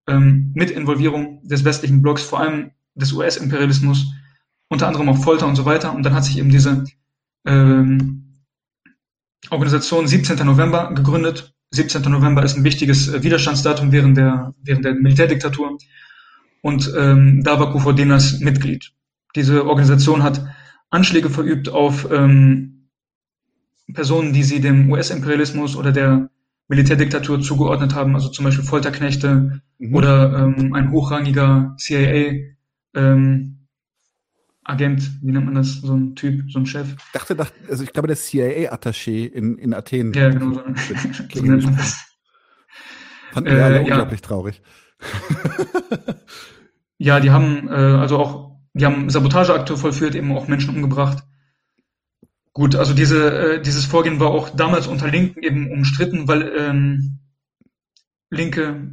ähm, mit Involvierung des westlichen Blocks, vor allem des US-Imperialismus, unter anderem auch Folter und so weiter. Und dann hat sich eben diese ähm, Organisation 17. November gegründet. 17. November ist ein wichtiges äh, Widerstandsdatum während der, während der Militärdiktatur. Und ähm, da war Koufodenas Mitglied. Diese Organisation hat Anschläge verübt auf ähm, Personen, die sie dem US-Imperialismus oder der Militärdiktatur zugeordnet haben, also zum Beispiel Folterknechte mhm. oder ähm, ein hochrangiger CIA ähm, Agent, wie nennt man das, so ein Typ, so ein Chef. Ich dachte, also ich glaube, der CIA-Attaché in, in Athen. Ja, genau so. so nennt man das. Fanden wir äh, alle ja. unglaublich traurig. ja, die haben äh, also auch, die haben Sabotageakte vollführt, eben auch Menschen umgebracht. Gut, also diese, äh, dieses Vorgehen war auch damals unter Linken eben umstritten, weil ähm, Linke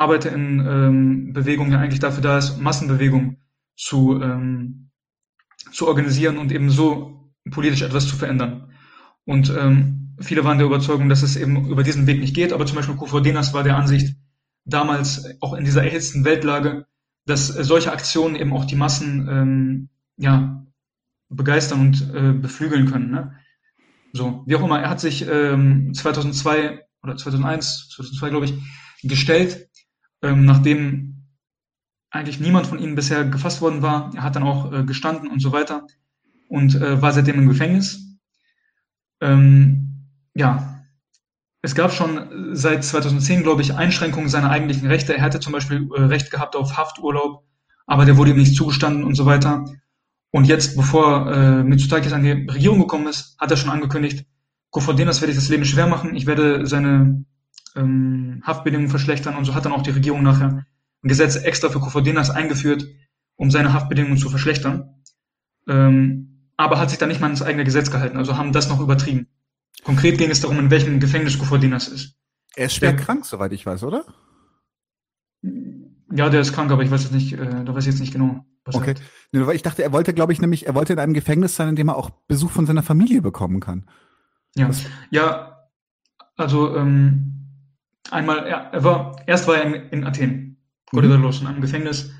Arbeiter in ähm, Bewegung ja eigentlich dafür da ist, Massenbewegung zu ähm, zu organisieren und eben so politisch etwas zu verändern. Und ähm, viele waren der Überzeugung, dass es eben über diesen Weg nicht geht, aber zum Beispiel Kofrodenas war der Ansicht, damals auch in dieser erhitzten Weltlage, dass solche Aktionen eben auch die Massen ähm, ja, begeistern und äh, beflügeln können. Ne? So, wie auch immer, er hat sich ähm, 2002 oder 2001, 2002 glaube ich, gestellt, ähm, nachdem eigentlich niemand von ihnen bisher gefasst worden war. Er hat dann auch äh, gestanden und so weiter. und äh, war seitdem im Gefängnis. Ähm, ja, es gab schon seit 2010, glaube ich, Einschränkungen seiner eigentlichen Rechte. Er hätte zum Beispiel äh, Recht gehabt auf Hafturlaub, aber der wurde ihm nicht zugestanden und so weiter. Und jetzt, bevor äh, Mitsotakis an die Regierung gekommen ist, hat er schon angekündigt, Kofodinas werde ich das Leben schwer machen, ich werde seine ähm, Haftbedingungen verschlechtern und so hat dann auch die Regierung nachher ein Gesetz extra für Kofodinas eingeführt, um seine Haftbedingungen zu verschlechtern. Ähm, aber hat sich dann nicht mal ans eigene Gesetz gehalten, also haben das noch übertrieben. Konkret ging es darum, in welchem Gefängnis Kofodinas ist. Er ist schwer der, krank, soweit ich weiß, oder? Ja, der ist krank, aber ich weiß jetzt nicht, äh, da weiß ich jetzt nicht genau. Was okay. Weil ich dachte, er wollte, glaube ich, nämlich, er wollte in einem Gefängnis sein, in dem er auch Besuch von seiner Familie bekommen kann. Ja, Was? ja, also ähm, einmal, er, er war, erst war er in, in Athen, Korydallos, mhm. in einem Gefängnis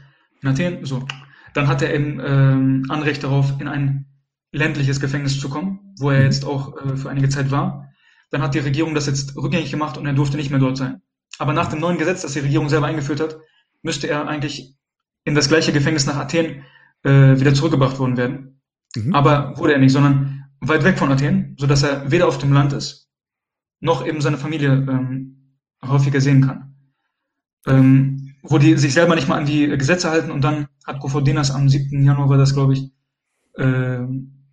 in Athen, so. Dann hat er eben ähm, Anrecht darauf, in ein ländliches Gefängnis zu kommen, wo er mhm. jetzt auch äh, für einige Zeit war. Dann hat die Regierung das jetzt rückgängig gemacht und er durfte nicht mehr dort sein. Aber nach dem neuen Gesetz, das die Regierung selber eingeführt hat, müsste er eigentlich in das gleiche Gefängnis nach Athen äh, wieder zurückgebracht worden werden. Mhm. Aber wurde er nicht, sondern weit weg von Athen, so dass er weder auf dem Land ist, noch eben seine Familie ähm, häufiger sehen kann. Ähm, wo die sich selber nicht mal an die Gesetze halten und dann hat Kofodinas am 7. Januar, war das glaube ich, äh,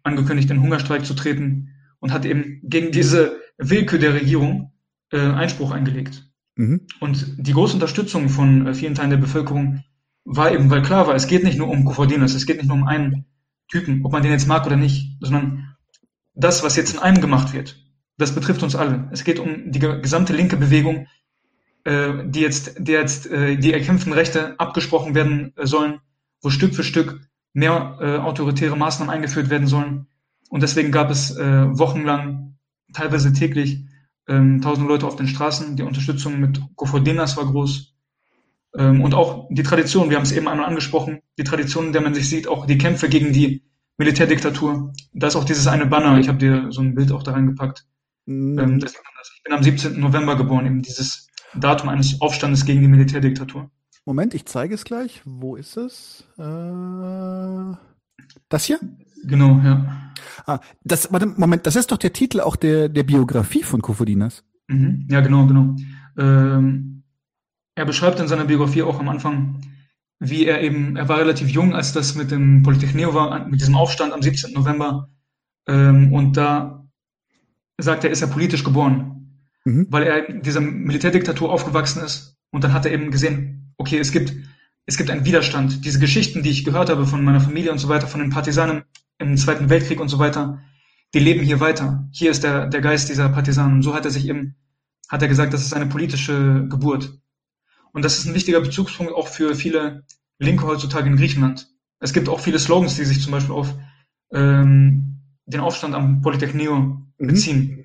angekündigt, in Hungerstreik zu treten und hat eben gegen diese Willkür der Regierung äh, Einspruch eingelegt. Mhm. Und die große Unterstützung von äh, vielen Teilen der Bevölkerung war eben, weil klar war, es geht nicht nur um Kofodinas, es geht nicht nur um einen Typen, ob man den jetzt mag oder nicht, sondern das, was jetzt in einem gemacht wird, das betrifft uns alle. Es geht um die gesamte linke Bewegung, die jetzt, die jetzt äh, die erkämpften Rechte abgesprochen werden äh, sollen, wo Stück für Stück mehr äh, autoritäre Maßnahmen eingeführt werden sollen. Und deswegen gab es äh, wochenlang, teilweise täglich, ähm, tausende Leute auf den Straßen. Die Unterstützung mit Kofodinas war groß. Ähm, und auch die Tradition, wir haben es eben einmal angesprochen, die Tradition, in der man sich sieht, auch die Kämpfe gegen die Militärdiktatur. Da ist auch dieses eine Banner, ich habe dir so ein Bild auch da reingepackt. Mhm. Ähm, ich bin am 17. November geboren, eben dieses Datum eines Aufstandes gegen die Militärdiktatur. Moment, ich zeige es gleich. Wo ist es? Äh, das hier? Genau, ja. Ah, das, warte, Moment, das ist doch der Titel auch der, der Biografie von Kofodinas. Mhm, ja, genau, genau. Ähm, er beschreibt in seiner Biografie auch am Anfang, wie er eben, er war relativ jung, als das mit dem Polytechneo war, mit diesem Aufstand am 17. November. Ähm, und da sagt er, ist er politisch geboren, mhm. weil er in dieser Militärdiktatur aufgewachsen ist. Und dann hat er eben gesehen, okay, es gibt, es gibt einen Widerstand. Diese Geschichten, die ich gehört habe von meiner Familie und so weiter, von den Partisanen im Zweiten Weltkrieg und so weiter, die leben hier weiter. Hier ist der, der Geist dieser Partisanen. Und so hat er sich eben, hat er gesagt, das ist eine politische Geburt. Und das ist ein wichtiger Bezugspunkt auch für viele Linke heutzutage in Griechenland. Es gibt auch viele Slogans, die sich zum Beispiel auf ähm, den Aufstand am Polytechnio mhm.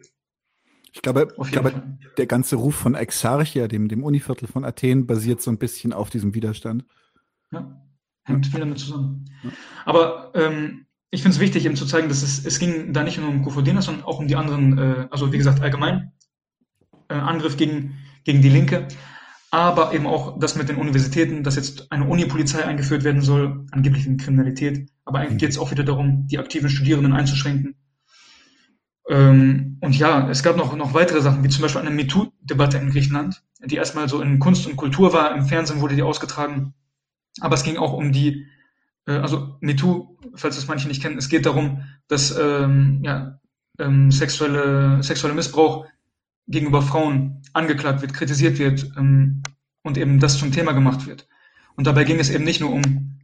Ich glaube, ich glaube der ganze Ruf von Exarchia, dem, dem Univiertel von Athen, basiert so ein bisschen auf diesem Widerstand. Ja, hängt viel damit zusammen. Ja. Aber ähm, ich finde es wichtig, eben zu zeigen, dass es, es ging da nicht nur um Kofodina, sondern auch um die anderen, äh, also wie gesagt, allgemein äh, Angriff gegen, gegen die Linke aber eben auch das mit den Universitäten, dass jetzt eine Uni-Polizei eingeführt werden soll, angeblich wegen Kriminalität. Aber eigentlich mhm. geht es auch wieder darum, die aktiven Studierenden einzuschränken. Ähm, und ja, es gab noch, noch weitere Sachen, wie zum Beispiel eine MeToo-Debatte in Griechenland, die erstmal so in Kunst und Kultur war, im Fernsehen wurde die ausgetragen. Aber es ging auch um die, äh, also MeToo, falls das manche nicht kennen, es geht darum, dass ähm, ja, ähm, sexuelle, sexueller Missbrauch gegenüber Frauen angeklagt wird, kritisiert wird ähm, und eben das zum Thema gemacht wird. Und dabei ging es eben nicht nur um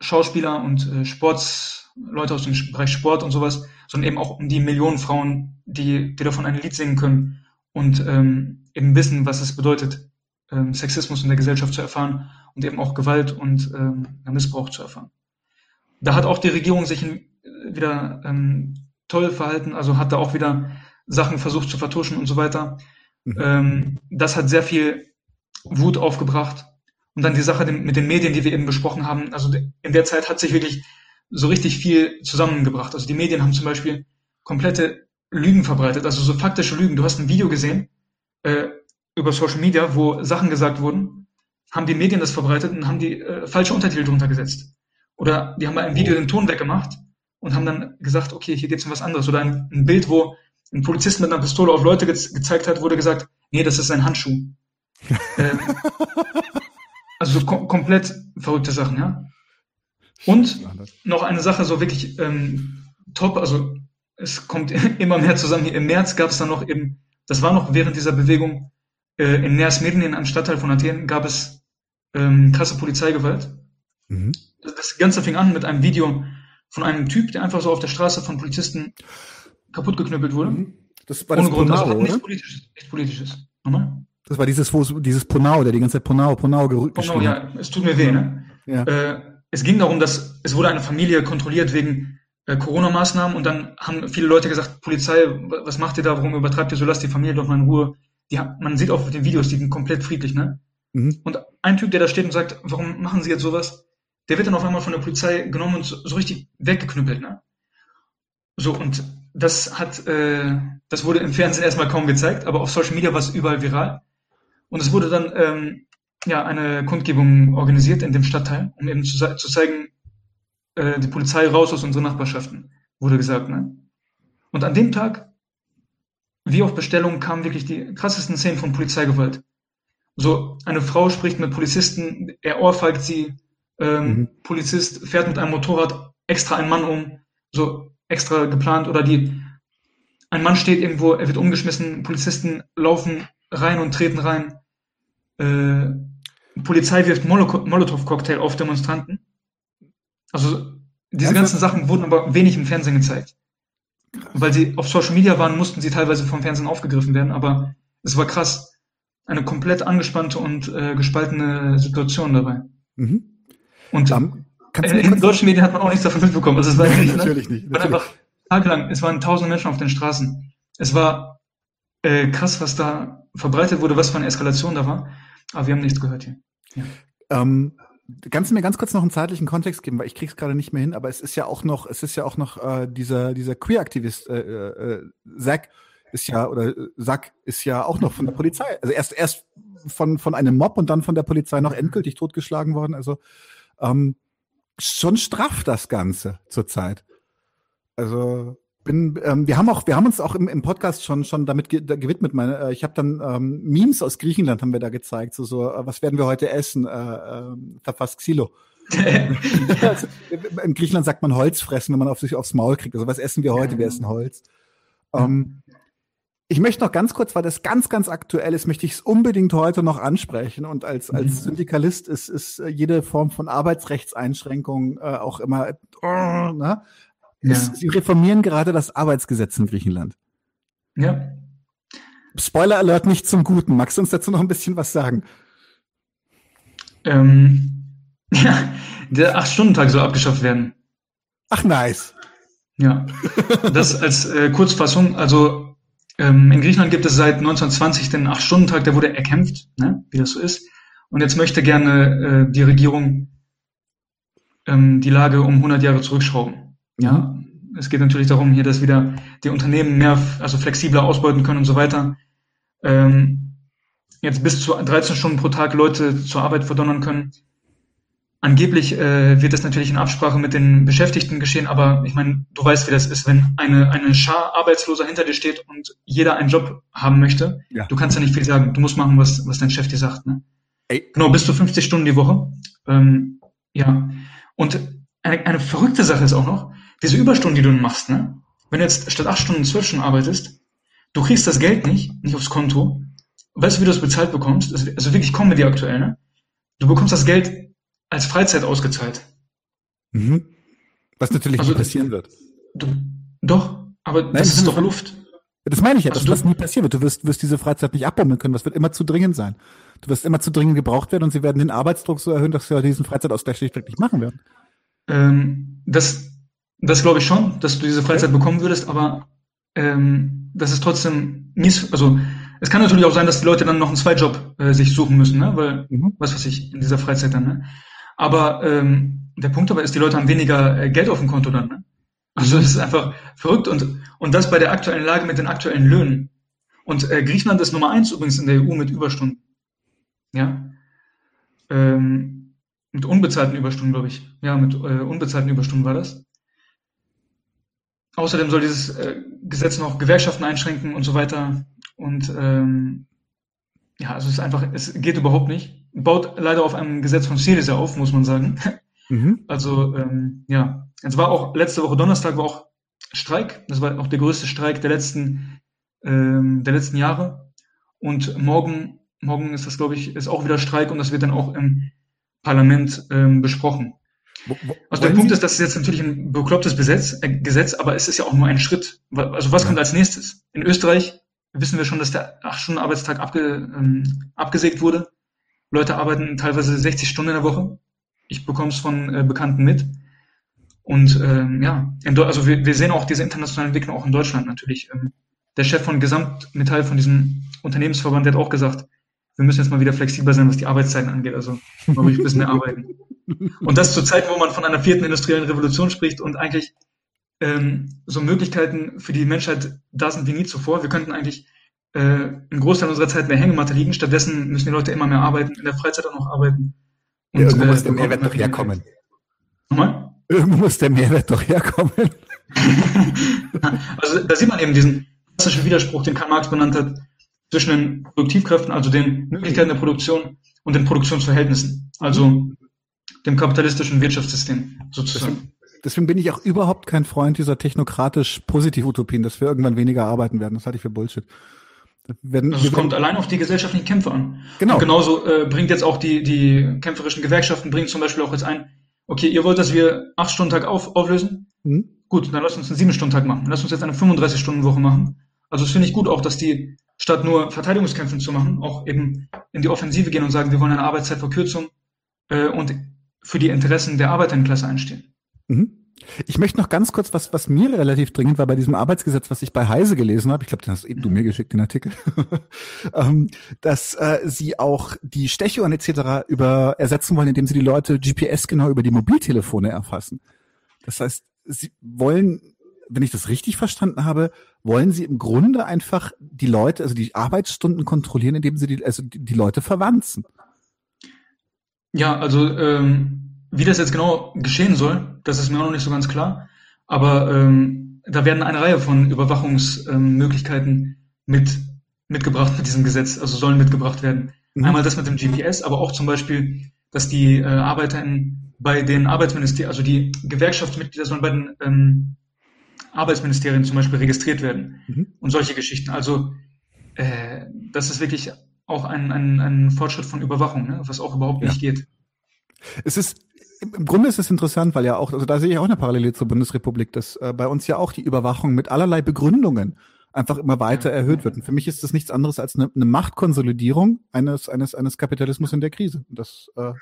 Schauspieler und äh, Sports, Leute aus dem Bereich Sport und sowas, sondern eben auch um die Millionen Frauen, die, die davon ein Lied singen können und ähm, eben wissen, was es bedeutet, ähm, Sexismus in der Gesellschaft zu erfahren und eben auch Gewalt und ähm, Missbrauch zu erfahren. Da hat auch die Regierung sich wieder ähm, toll verhalten, also hat da auch wieder Sachen versucht zu vertuschen und so weiter. Mhm. Ähm, das hat sehr viel Wut aufgebracht. Und dann die Sache mit den Medien, die wir eben besprochen haben. Also in der Zeit hat sich wirklich so richtig viel zusammengebracht. Also die Medien haben zum Beispiel komplette Lügen verbreitet, also so faktische Lügen. Du hast ein Video gesehen äh, über Social Media, wo Sachen gesagt wurden, haben die Medien das verbreitet und haben die äh, falsche Untertitel drunter gesetzt. Oder die haben bei einem Video den Ton weggemacht und haben dann gesagt, okay, hier geht es um was anderes. Oder ein, ein, Bild, wo ein Polizist mit einer Pistole auf Leute ge gezeigt hat, wurde gesagt, nee, das ist ein Handschuh. ähm, also so kom komplett verrückte Sachen, ja. Und noch eine Sache, so wirklich ähm, top, also es kommt immer mehr zusammen. Hier Im März gab es dann noch eben, das war noch während dieser Bewegung, äh, in Ners Medien, einem Stadtteil von Athen, gab es ähm, krasse Polizeigewalt. Mhm. Das Ganze fing an mit einem Video von einem Typ, der einfach so auf der Straße von Polizisten kaputt geknüppelt wurde. Mhm. Das war das Ohne Grund, Ponau, also nichts politisches. Nichts politisches. Nochmal? Das war dieses, wo, dieses Ponau, der die ganze Zeit Ponau, Ponau gerückt Ponau, ja, es tut mir weh, ne? Ja. Äh, es ging darum, dass es wurde eine Familie kontrolliert wegen äh, Corona-Maßnahmen und dann haben viele Leute gesagt, Polizei, was macht ihr da, warum übertreibt ihr so, lasst die Familie doch mal in Ruhe. Die, man sieht auch auf den Videos, die sind komplett friedlich, ne? Mhm. Und ein Typ, der da steht und sagt, warum machen sie jetzt sowas? der wird dann auf einmal von der Polizei genommen und so, so richtig weggeknüppelt. Ne? So, und das hat, äh, das wurde im Fernsehen erstmal kaum gezeigt, aber auf Social Media war es überall viral. Und es wurde dann ähm, ja eine Kundgebung organisiert in dem Stadtteil, um eben zu, zu zeigen, äh, die Polizei raus aus unseren Nachbarschaften, wurde gesagt. Ne? Und an dem Tag, wie auf Bestellung, kamen wirklich die krassesten Szenen von Polizeigewalt. So, eine Frau spricht mit Polizisten, er ohrfeigt sie, ähm, mhm. Polizist fährt mit einem Motorrad extra einen Mann um, so extra geplant oder die, ein Mann steht irgendwo, er wird umgeschmissen, Polizisten laufen rein und treten rein. Äh, Polizei wirft Molotow-Cocktail auf Demonstranten. Also diese ganzen Sachen wurden aber wenig im Fernsehen gezeigt. Weil sie auf Social Media waren, mussten sie teilweise vom Fernsehen aufgegriffen werden, aber es war krass. Eine komplett angespannte und äh, gespaltene Situation dabei. Mhm. Und um, äh, in deutschen Medien hat man auch nichts davon mitbekommen. Also es war nicht, natürlich ne? nicht. Natürlich. einfach tagelang, es waren tausende Menschen auf den Straßen. Es war äh, krass, was da verbreitet wurde, was für eine Eskalation da war. Aber wir haben nichts gehört hier. Ähm, kannst du mir ganz kurz noch einen zeitlichen Kontext geben, weil ich krieg's gerade nicht mehr hin, aber es ist ja auch noch, es ist ja auch noch äh, dieser, dieser Queer-Aktivist, äh, äh, Zack ist ja, oder äh, Zack ist ja auch noch von der Polizei. Also erst, erst von, von einem Mob und dann von der Polizei noch endgültig totgeschlagen worden. Also ähm, schon straff das Ganze zurzeit. Also bin, ähm, wir haben auch, wir haben uns auch im, im Podcast schon schon damit ge gewidmet. Meine, äh, ich habe dann ähm, Memes aus Griechenland haben wir da gezeigt, so so, äh, was werden wir heute essen? Äh, äh, verfasst Xilo. also, in Griechenland sagt man Holz fressen, wenn man auf sich aufs Maul kriegt. Also was essen wir heute? Wir essen Holz. Ähm, ich möchte noch ganz kurz, weil das ganz, ganz aktuell ist, möchte ich es unbedingt heute noch ansprechen. Und als, als mhm. Syndikalist ist, ist jede Form von Arbeitsrechtseinschränkung äh, auch immer, oh, ne? Ja. Es, sie reformieren gerade das Arbeitsgesetz in Griechenland. Ja. Spoiler Alert nicht zum Guten. Magst du uns dazu noch ein bisschen was sagen? Ähm, ja, der Acht-Stunden-Tag soll abgeschafft werden. Ach, nice. Ja, das als äh, Kurzfassung. Also ähm, in Griechenland gibt es seit 1920 den Acht-Stunden-Tag, der wurde erkämpft, ne, wie das so ist. Und jetzt möchte gerne äh, die Regierung ähm, die Lage um 100 Jahre zurückschrauben. Ja, es geht natürlich darum, hier, dass wieder die Unternehmen mehr, also flexibler ausbeuten können und so weiter. Ähm, jetzt bis zu 13 Stunden pro Tag Leute zur Arbeit verdonnern können. Angeblich äh, wird das natürlich in Absprache mit den Beschäftigten geschehen, aber ich meine, du weißt, wie das ist, wenn eine, eine Schar Arbeitsloser hinter dir steht und jeder einen Job haben möchte. Ja. Du kannst ja nicht viel sagen. Du musst machen, was, was dein Chef dir sagt. Ne? Ey. Genau, bis zu 50 Stunden die Woche. Ähm, ja. Und eine, eine verrückte Sache ist auch noch, diese Überstunden, die du machst, ne? wenn du jetzt statt acht Stunden zwölf Stunden arbeitest, du kriegst das Geld nicht, nicht aufs Konto. Weißt du, wie du das bezahlt bekommst? Also wirklich Comedy aktuell, ne? Du bekommst das Geld als Freizeit ausgezahlt. Mhm. Was natürlich also, nicht passieren wird. Du, doch, aber Nein, das ist doch Luft. Das meine ich ja, also dass das nie passieren wird. Du wirst, wirst diese Freizeit nicht abbomben können. Das wird immer zu dringend sein. Du wirst immer zu dringend gebraucht werden und sie werden den Arbeitsdruck so erhöhen, dass sie diesen Freizeitausgleich schlichtweg nicht machen werden. Ähm, das, das glaube ich schon, dass du diese Freizeit okay. bekommen würdest, aber ähm, das ist trotzdem mies, also es kann natürlich auch sein, dass die Leute dann noch einen Zweitjob äh, sich suchen müssen, ne? weil, mhm. was weiß ich, in dieser Freizeit dann, ne? Aber ähm, der Punkt dabei ist, die Leute haben weniger äh, Geld auf dem Konto dann. Ne? Also das ist einfach verrückt und, und das bei der aktuellen Lage mit den aktuellen Löhnen. Und äh, Griechenland ist Nummer eins übrigens in der EU mit Überstunden. Ja. Ähm, mit unbezahlten Überstunden, glaube ich. Ja, mit äh, unbezahlten Überstunden war das. Außerdem soll dieses äh, Gesetz noch Gewerkschaften einschränken und so weiter. Und ähm, ja, also es ist einfach, es geht überhaupt nicht. Baut leider auf einem Gesetz von Syriza auf, muss man sagen. Mhm. Also ähm, ja, es war auch letzte Woche Donnerstag war auch Streik. Das war auch der größte Streik der letzten ähm, der letzten Jahre. Und morgen morgen ist das glaube ich ist auch wieder Streik und das wird dann auch im Parlament ähm, besprochen. Also der Punkt Sie? ist, das ist jetzt natürlich ein beklopptes Gesetz, äh, Gesetz, aber es ist ja auch nur ein Schritt. Also was ja. kommt als nächstes? In Österreich wissen wir schon, dass der 8-Stunden-Arbeitstag abge, ähm, abgesägt wurde. Leute arbeiten teilweise 60 Stunden in der Woche. Ich bekomme es von äh, Bekannten mit. Und ähm, ja, also wir, wir sehen auch diese internationale Entwicklung auch in Deutschland natürlich. Ähm, der Chef von Gesamtmetall, von diesem Unternehmensverband, der hat auch gesagt, wir müssen jetzt mal wieder flexibler sein, was die Arbeitszeiten angeht. Also mal ruhig ein bisschen mehr arbeiten. Und das zur Zeit, wo man von einer vierten industriellen Revolution spricht und eigentlich ähm, so Möglichkeiten für die Menschheit da sind wie nie zuvor. Wir könnten eigentlich äh, einen Großteil unserer Zeit mehr Hängematte liegen. Stattdessen müssen die Leute immer mehr arbeiten, in der Freizeit auch noch arbeiten. Und, ja, irgendwo äh, muss der Mehrwert doch herkommen. Nochmal? Irgendwo muss der Mehrwert doch herkommen. also da sieht man eben diesen klassischen Widerspruch, den Karl Marx benannt hat, zwischen den Produktivkräften, also den Möglichkeiten der Produktion und den Produktionsverhältnissen, also dem kapitalistischen Wirtschaftssystem sozusagen deswegen bin ich auch überhaupt kein Freund dieser technokratisch Positiv-Utopien, dass wir irgendwann weniger arbeiten werden. Das halte ich für Bullshit. Werden, also es kommt allein auf die gesellschaftlichen Kämpfe an. Genau. Und genauso äh, bringt jetzt auch die, die kämpferischen Gewerkschaften, bringt zum Beispiel auch jetzt ein, okay, ihr wollt, dass wir acht Stunden Tag auf, auflösen? Mhm. Gut, dann lasst uns einen sieben Stunden Tag machen. Lasst uns jetzt eine 35-Stunden-Woche machen. Also das finde ich gut auch, dass die statt nur Verteidigungskämpfen zu machen, auch eben in die Offensive gehen und sagen, wir wollen eine Arbeitszeitverkürzung äh, und für die Interessen der Arbeiterklasse einstehen. Mhm. Ich möchte noch ganz kurz, was, was mir relativ dringend war bei diesem Arbeitsgesetz, was ich bei Heise gelesen habe, ich glaube, den hast eben du mir geschickt, den Artikel, ähm, dass äh, sie auch die Stechuhren etc. über ersetzen wollen, indem sie die Leute GPS genau über die Mobiltelefone erfassen. Das heißt, sie wollen, wenn ich das richtig verstanden habe, wollen sie im Grunde einfach die Leute, also die Arbeitsstunden kontrollieren, indem sie die, also die, die Leute verwanzen. Ja, also ähm wie das jetzt genau geschehen soll, das ist mir auch noch nicht so ganz klar. Aber ähm, da werden eine Reihe von Überwachungsmöglichkeiten mit mitgebracht mit diesem Gesetz, also sollen mitgebracht werden. Mhm. Einmal das mit dem GPS, aber auch zum Beispiel, dass die äh, Arbeiter in, bei den Arbeitsministerien, also die Gewerkschaftsmitglieder sollen bei den ähm, Arbeitsministerien zum Beispiel registriert werden mhm. und solche Geschichten. Also äh, das ist wirklich auch ein, ein, ein Fortschritt von Überwachung, ne? was auch überhaupt ja. nicht geht. Es ist im Grunde ist es interessant, weil ja auch, also da sehe ich auch eine Parallele zur Bundesrepublik, dass äh, bei uns ja auch die Überwachung mit allerlei Begründungen einfach immer weiter erhöht wird. Und für mich ist das nichts anderes als eine, eine Machtkonsolidierung eines, eines, eines Kapitalismus in der Krise. Das, äh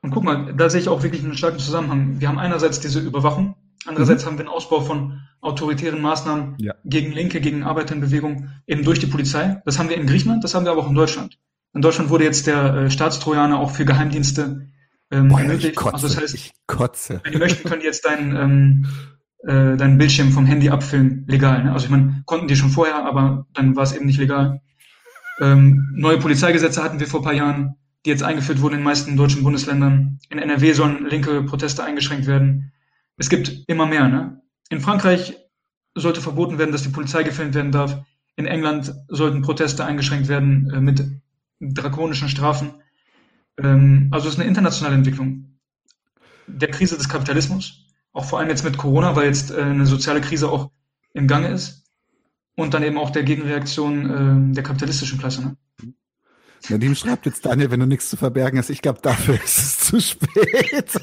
und guck mal, da sehe ich auch wirklich einen starken Zusammenhang. Wir haben einerseits diese Überwachung, andererseits mhm. haben wir den Ausbau von autoritären Maßnahmen ja. gegen Linke, gegen Arbeiterbewegung, eben durch die Polizei. Das haben wir in Griechenland, das haben wir aber auch in Deutschland. In Deutschland wurde jetzt der äh, Staatstrojaner auch für Geheimdienste ähm, Boah, ermöglicht. Kotze, also das heißt, ich kotze. wenn die möchten, können die jetzt deinen ähm, äh, deinen Bildschirm vom Handy abfilmen, legal. Ne? Also ich meine, konnten die schon vorher, aber dann war es eben nicht legal. Ähm, neue Polizeigesetze hatten wir vor paar Jahren, die jetzt eingeführt wurden in den meisten deutschen Bundesländern. In NRW sollen linke Proteste eingeschränkt werden. Es gibt immer mehr. Ne? In Frankreich sollte verboten werden, dass die Polizei gefilmt werden darf. In England sollten Proteste eingeschränkt werden äh, mit drakonischen Strafen. Ähm, also es ist eine internationale Entwicklung der Krise des Kapitalismus, auch vor allem jetzt mit Corona, weil jetzt äh, eine soziale Krise auch im Gange ist und dann eben auch der Gegenreaktion äh, der kapitalistischen Klasse. Ne? Nadim schreibt jetzt Daniel, wenn du nichts zu verbergen hast, ich glaube, dafür ist es zu spät.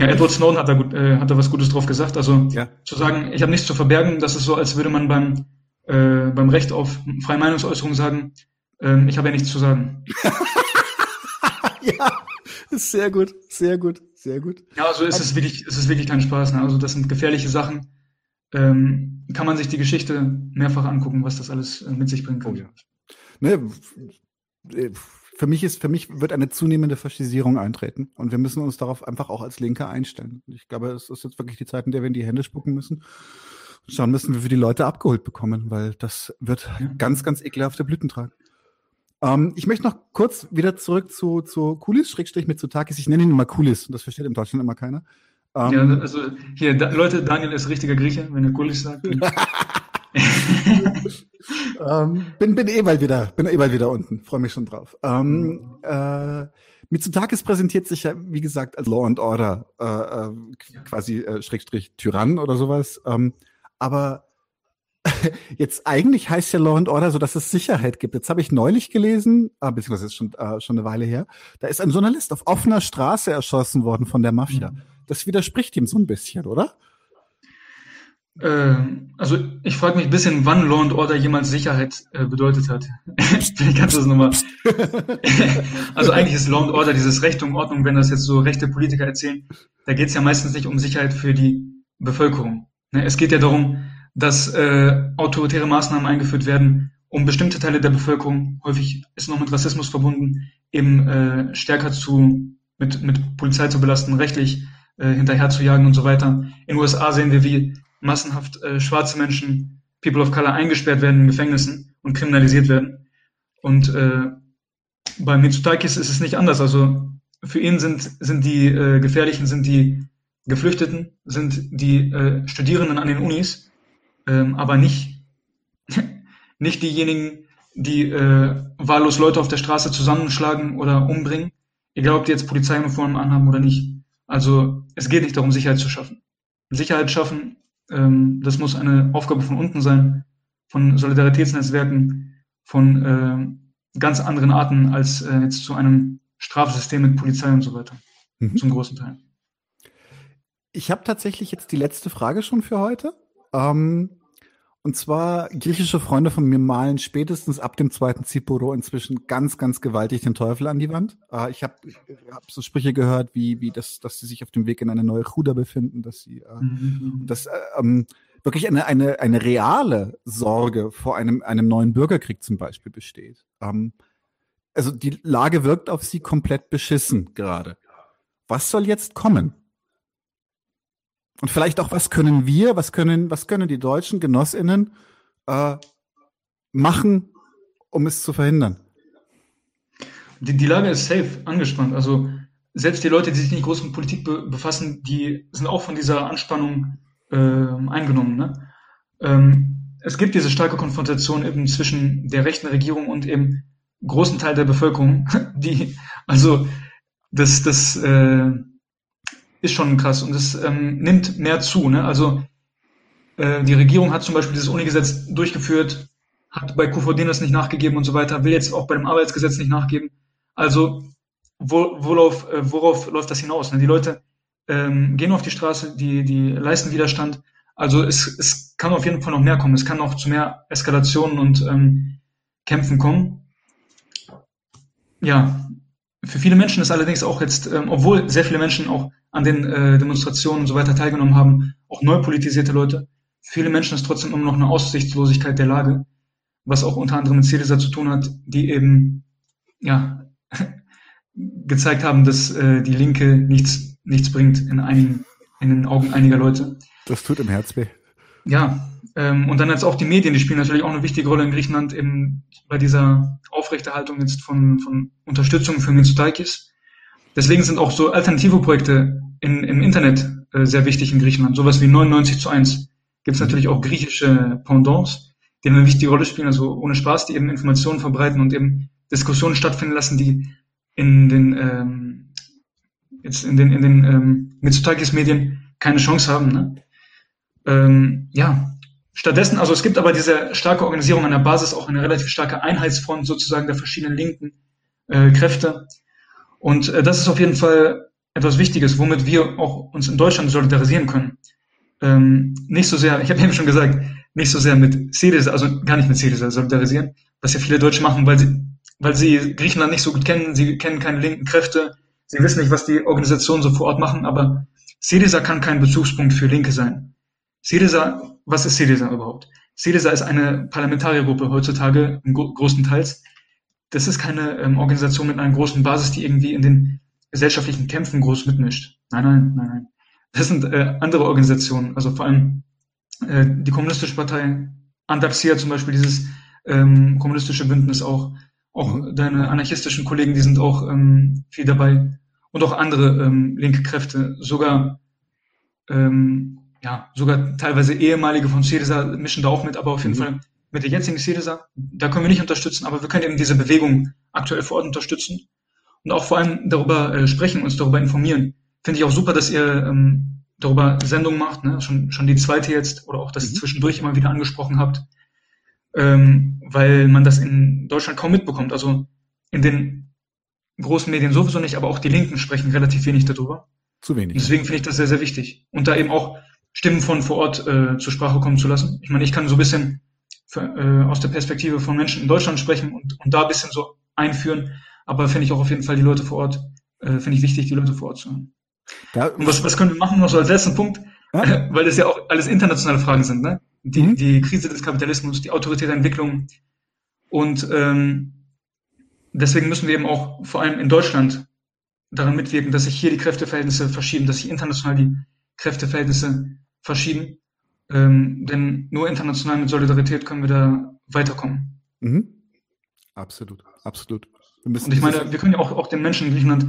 Ja, Edward Snowden hat da, gut, äh, hat da was Gutes drauf gesagt. Also ja. zu sagen, ich habe nichts zu verbergen, das ist so, als würde man beim, äh, beim Recht auf freie Meinungsäußerung sagen, ähm, ich habe ja nichts zu sagen. ja, ist sehr gut, sehr gut, sehr gut. Ja, also es ist wirklich, es ist wirklich kein Spaß. Ne? Also das sind gefährliche Sachen. Ähm, kann man sich die Geschichte mehrfach angucken, was das alles äh, mit sich bringen kann. Oh, ja. ne, äh, für mich ist, für mich wird eine zunehmende Faschisierung eintreten und wir müssen uns darauf einfach auch als Linke einstellen. Ich glaube, es ist jetzt wirklich die Zeit, in der wir in die Hände spucken müssen schauen müssen, wie wir die Leute abgeholt bekommen, weil das wird ja. ganz, ganz ekelhafte Blüten tragen. Ähm, ich möchte noch kurz wieder zurück zu, zu Kulis, Schrägstrich mit Zutakis. Ich nenne ihn immer Kulis, das versteht in Deutschland immer keiner. Ähm, ja, also hier, da, Leute, Daniel ist richtiger Grieche, wenn er Gulis sagt. ähm, bin, bin eh bald wieder, bin eh bald wieder unten. Freue mich schon drauf. Ähm, äh, Mitsotakis präsentiert sich ja, wie gesagt, als Law and Order, äh, äh, quasi äh, Schrägstrich Tyrann oder sowas. Ähm, aber jetzt eigentlich heißt ja Law and Order so, dass es Sicherheit gibt. Jetzt habe ich neulich gelesen, äh, beziehungsweise ist schon, äh, schon eine Weile her, da ist ein Journalist auf offener Straße erschossen worden von der Mafia. Mhm. Das widerspricht ihm so ein bisschen, oder? Äh, also ich frage mich ein bisschen, wann Law and Order jemals Sicherheit äh, bedeutet hat. Vielleicht kannst du das nochmal. also eigentlich ist Law and Order dieses Recht und Ordnung, wenn das jetzt so rechte Politiker erzählen, da geht es ja meistens nicht um Sicherheit für die Bevölkerung. Ne? Es geht ja darum, dass äh, autoritäre Maßnahmen eingeführt werden, um bestimmte Teile der Bevölkerung, häufig ist noch mit Rassismus verbunden, eben äh, stärker zu mit, mit Polizei zu belasten, rechtlich äh, hinterher zu jagen und so weiter. In den USA sehen wir, wie massenhaft äh, schwarze Menschen, People of Color, eingesperrt werden in Gefängnissen und kriminalisiert werden. Und äh, bei Mitsotakis ist es nicht anders. Also für ihn sind, sind die äh, Gefährlichen, sind die Geflüchteten, sind die äh, Studierenden an den Unis, ähm, aber nicht, nicht diejenigen, die äh, wahllos Leute auf der Straße zusammenschlagen oder umbringen, egal ob die jetzt Polizeiuniformen anhaben oder nicht. Also es geht nicht darum, Sicherheit zu schaffen. Sicherheit schaffen ähm, das muss eine Aufgabe von unten sein, von Solidaritätsnetzwerken, von äh, ganz anderen Arten als äh, jetzt zu einem Strafsystem mit Polizei und so weiter. Mhm. Zum großen Teil. Ich habe tatsächlich jetzt die letzte Frage schon für heute. Ähm, und zwar, griechische Freunde von mir malen spätestens ab dem zweiten Zipuro inzwischen ganz, ganz gewaltig den Teufel an die Wand. Äh, ich habe hab so Sprüche gehört, wie, wie das, dass sie sich auf dem Weg in eine neue Chuda befinden, dass sie äh, mhm. dass, äh, ähm, wirklich eine, eine, eine reale Sorge vor einem, einem neuen Bürgerkrieg zum Beispiel besteht. Ähm, also die Lage wirkt auf sie komplett beschissen gerade. Was soll jetzt kommen? Und vielleicht auch, was können wir, was können, was können die deutschen GenossInnen äh, machen, um es zu verhindern? Die, die Lage ist safe angespannt. Also selbst die Leute, die sich nicht groß mit Politik be befassen, die sind auch von dieser Anspannung äh, eingenommen. Ne? Ähm, es gibt diese starke Konfrontation eben zwischen der rechten Regierung und eben großen Teil der Bevölkerung, die also das, das äh, ist schon krass und es ähm, nimmt mehr zu. Ne? Also äh, die Regierung hat zum Beispiel dieses Unigesetz durchgeführt, hat bei QVD das nicht nachgegeben und so weiter, will jetzt auch bei dem Arbeitsgesetz nicht nachgeben. Also wo, worauf, äh, worauf läuft das hinaus? Ne? Die Leute ähm, gehen auf die Straße, die, die leisten Widerstand. Also es, es kann auf jeden Fall noch mehr kommen. Es kann auch zu mehr Eskalationen und ähm, Kämpfen kommen. Ja, für viele Menschen ist allerdings auch jetzt, ähm, obwohl sehr viele Menschen auch an den äh, Demonstrationen und so weiter teilgenommen haben, auch neu politisierte Leute, für viele Menschen ist trotzdem immer noch eine Aussichtslosigkeit der Lage, was auch unter anderem mit CDSA zu tun hat, die eben ja gezeigt haben, dass äh, die Linke nichts nichts bringt in einigen in den Augen einiger Leute. Das tut im Herz weh. Ja, ähm, und dann jetzt auch die Medien, die spielen natürlich auch eine wichtige Rolle in Griechenland eben bei dieser Aufrechterhaltung jetzt von, von Unterstützung für Mitsotakis. Deswegen sind auch so alternative Projekte in, im Internet äh, sehr wichtig in Griechenland. Sowas wie 99 zu 1. Gibt es mhm. natürlich auch griechische Pendants, die eine wichtige Rolle spielen, also ohne Spaß, die eben Informationen verbreiten und eben Diskussionen stattfinden lassen, die in den ähm, jetzt in den in den ähm, Mitsotakis Medien keine Chance haben. Ne? Ähm, ja, Stattdessen, also es gibt aber diese starke Organisierung an der Basis, auch eine relativ starke Einheitsfront sozusagen der verschiedenen linken äh, Kräfte. Und äh, das ist auf jeden Fall etwas Wichtiges, womit wir auch uns in Deutschland solidarisieren können. Ähm, nicht so sehr, ich habe eben schon gesagt, nicht so sehr mit Syriza, also gar nicht mit Syriza solidarisieren, was ja viele Deutsche machen, weil sie, weil sie Griechenland nicht so gut kennen, sie kennen keine linken Kräfte, sie wissen nicht, was die Organisationen so vor Ort machen, aber Syriza kann kein Bezugspunkt für Linke sein. Syriza was ist CDSA überhaupt? CDSA ist eine Parlamentariergruppe heutzutage großen Teils. Das ist keine ähm, Organisation mit einer großen Basis, die irgendwie in den gesellschaftlichen Kämpfen groß mitmischt. Nein, nein, nein, nein. Das sind äh, andere Organisationen, also vor allem äh, die Kommunistische Partei, Andaxia zum Beispiel, dieses ähm, kommunistische Bündnis auch, auch mhm. deine anarchistischen Kollegen, die sind auch ähm, viel dabei und auch andere ähm, linke Kräfte, sogar ähm, ja, sogar teilweise ehemalige von Syriza mischen da auch mit, aber auf jeden mhm. Fall mit der jetzigen Syriza, da können wir nicht unterstützen, aber wir können eben diese Bewegung aktuell vor Ort unterstützen und auch vor allem darüber äh, sprechen, uns darüber informieren. Finde ich auch super, dass ihr ähm, darüber Sendungen macht, ne? schon, schon die zweite jetzt oder auch das mhm. zwischendurch immer wieder angesprochen habt, ähm, weil man das in Deutschland kaum mitbekommt. Also in den großen Medien sowieso nicht, aber auch die Linken sprechen relativ wenig darüber. Zu wenig. deswegen finde ich das sehr, sehr wichtig. Und da eben auch Stimmen von vor Ort äh, zur Sprache kommen zu lassen. Ich meine, ich kann so ein bisschen für, äh, aus der Perspektive von Menschen in Deutschland sprechen und, und da ein bisschen so einführen, aber finde ich auch auf jeden Fall die Leute vor Ort, äh, finde ich wichtig, die Leute vor Ort zu hören. Da, und was, was können wir machen noch so als letzten Punkt? Ja? Weil es ja auch alles internationale Fragen sind, ne? Die, mhm. die Krise des Kapitalismus, die autoritäre Entwicklung. Und ähm, deswegen müssen wir eben auch vor allem in Deutschland daran mitwirken, dass sich hier die Kräfteverhältnisse verschieben, dass sich international die Kräfteverhältnisse verschieben. Ähm, denn nur international mit Solidarität können wir da weiterkommen. Mhm. Absolut, absolut. Und ich meine, wir können ja auch, auch den Menschen in Griechenland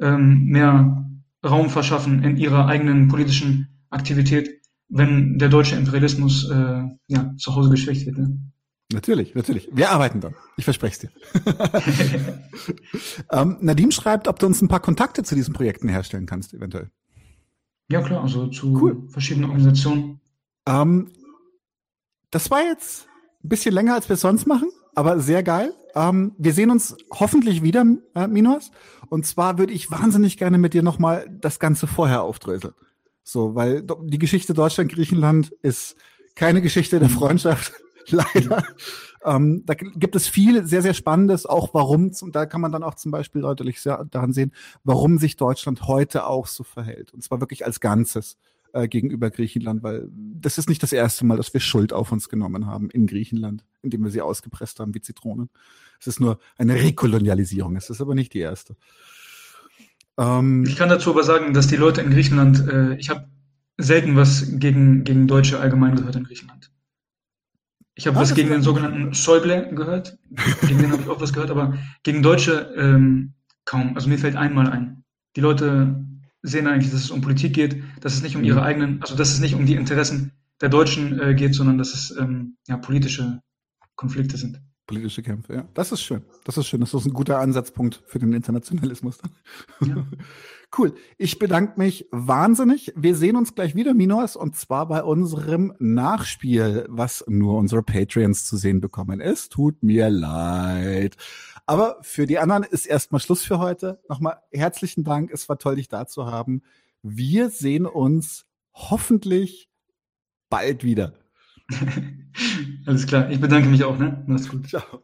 ähm, mehr Raum verschaffen in ihrer eigenen politischen Aktivität, wenn der deutsche Imperialismus äh, ja, zu Hause geschwächt wird. Ne? Natürlich, natürlich. Wir arbeiten dann. Ich verspreche es dir. ähm, Nadim schreibt, ob du uns ein paar Kontakte zu diesen Projekten herstellen kannst, eventuell. Ja, klar, also zu cool. verschiedenen Organisationen. Ähm, das war jetzt ein bisschen länger, als wir es sonst machen, aber sehr geil. Ähm, wir sehen uns hoffentlich wieder, äh, Minos. Und zwar würde ich wahnsinnig gerne mit dir nochmal das Ganze vorher aufdröseln. So, weil die Geschichte Deutschland-Griechenland ist keine Geschichte der Freundschaft, leider. Ähm, da gibt es viel sehr, sehr Spannendes, auch warum, da kann man dann auch zum Beispiel deutlich daran sehen, warum sich Deutschland heute auch so verhält. Und zwar wirklich als Ganzes äh, gegenüber Griechenland, weil das ist nicht das erste Mal, dass wir Schuld auf uns genommen haben in Griechenland, indem wir sie ausgepresst haben wie Zitronen. Es ist nur eine Rekolonialisierung, es ist aber nicht die erste. Ähm, ich kann dazu aber sagen, dass die Leute in Griechenland, äh, ich habe selten was gegen, gegen Deutsche allgemein gehört in Griechenland. Ich habe ah, was gegen den sogenannten Schäuble gehört. Gegen den habe ich auch was gehört, aber gegen Deutsche ähm, kaum. Also mir fällt einmal ein. Die Leute sehen eigentlich, dass es um Politik geht, dass es nicht um ihre mhm. eigenen, also dass es nicht um die Interessen der Deutschen äh, geht, sondern dass es ähm, ja, politische Konflikte sind. Politische Kämpfe, ja. Das ist schön. Das ist schön. Das ist ein guter Ansatzpunkt für den Internationalismus. Ja. cool. Ich bedanke mich wahnsinnig. Wir sehen uns gleich wieder, Minos, und zwar bei unserem Nachspiel, was nur unsere Patreons zu sehen bekommen. Es tut mir leid. Aber für die anderen ist erstmal Schluss für heute. Nochmal herzlichen Dank. Es war toll, dich da zu haben. Wir sehen uns hoffentlich bald wieder. Alles klar. Ich bedanke mich auch, ne? Mach's gut. Ciao.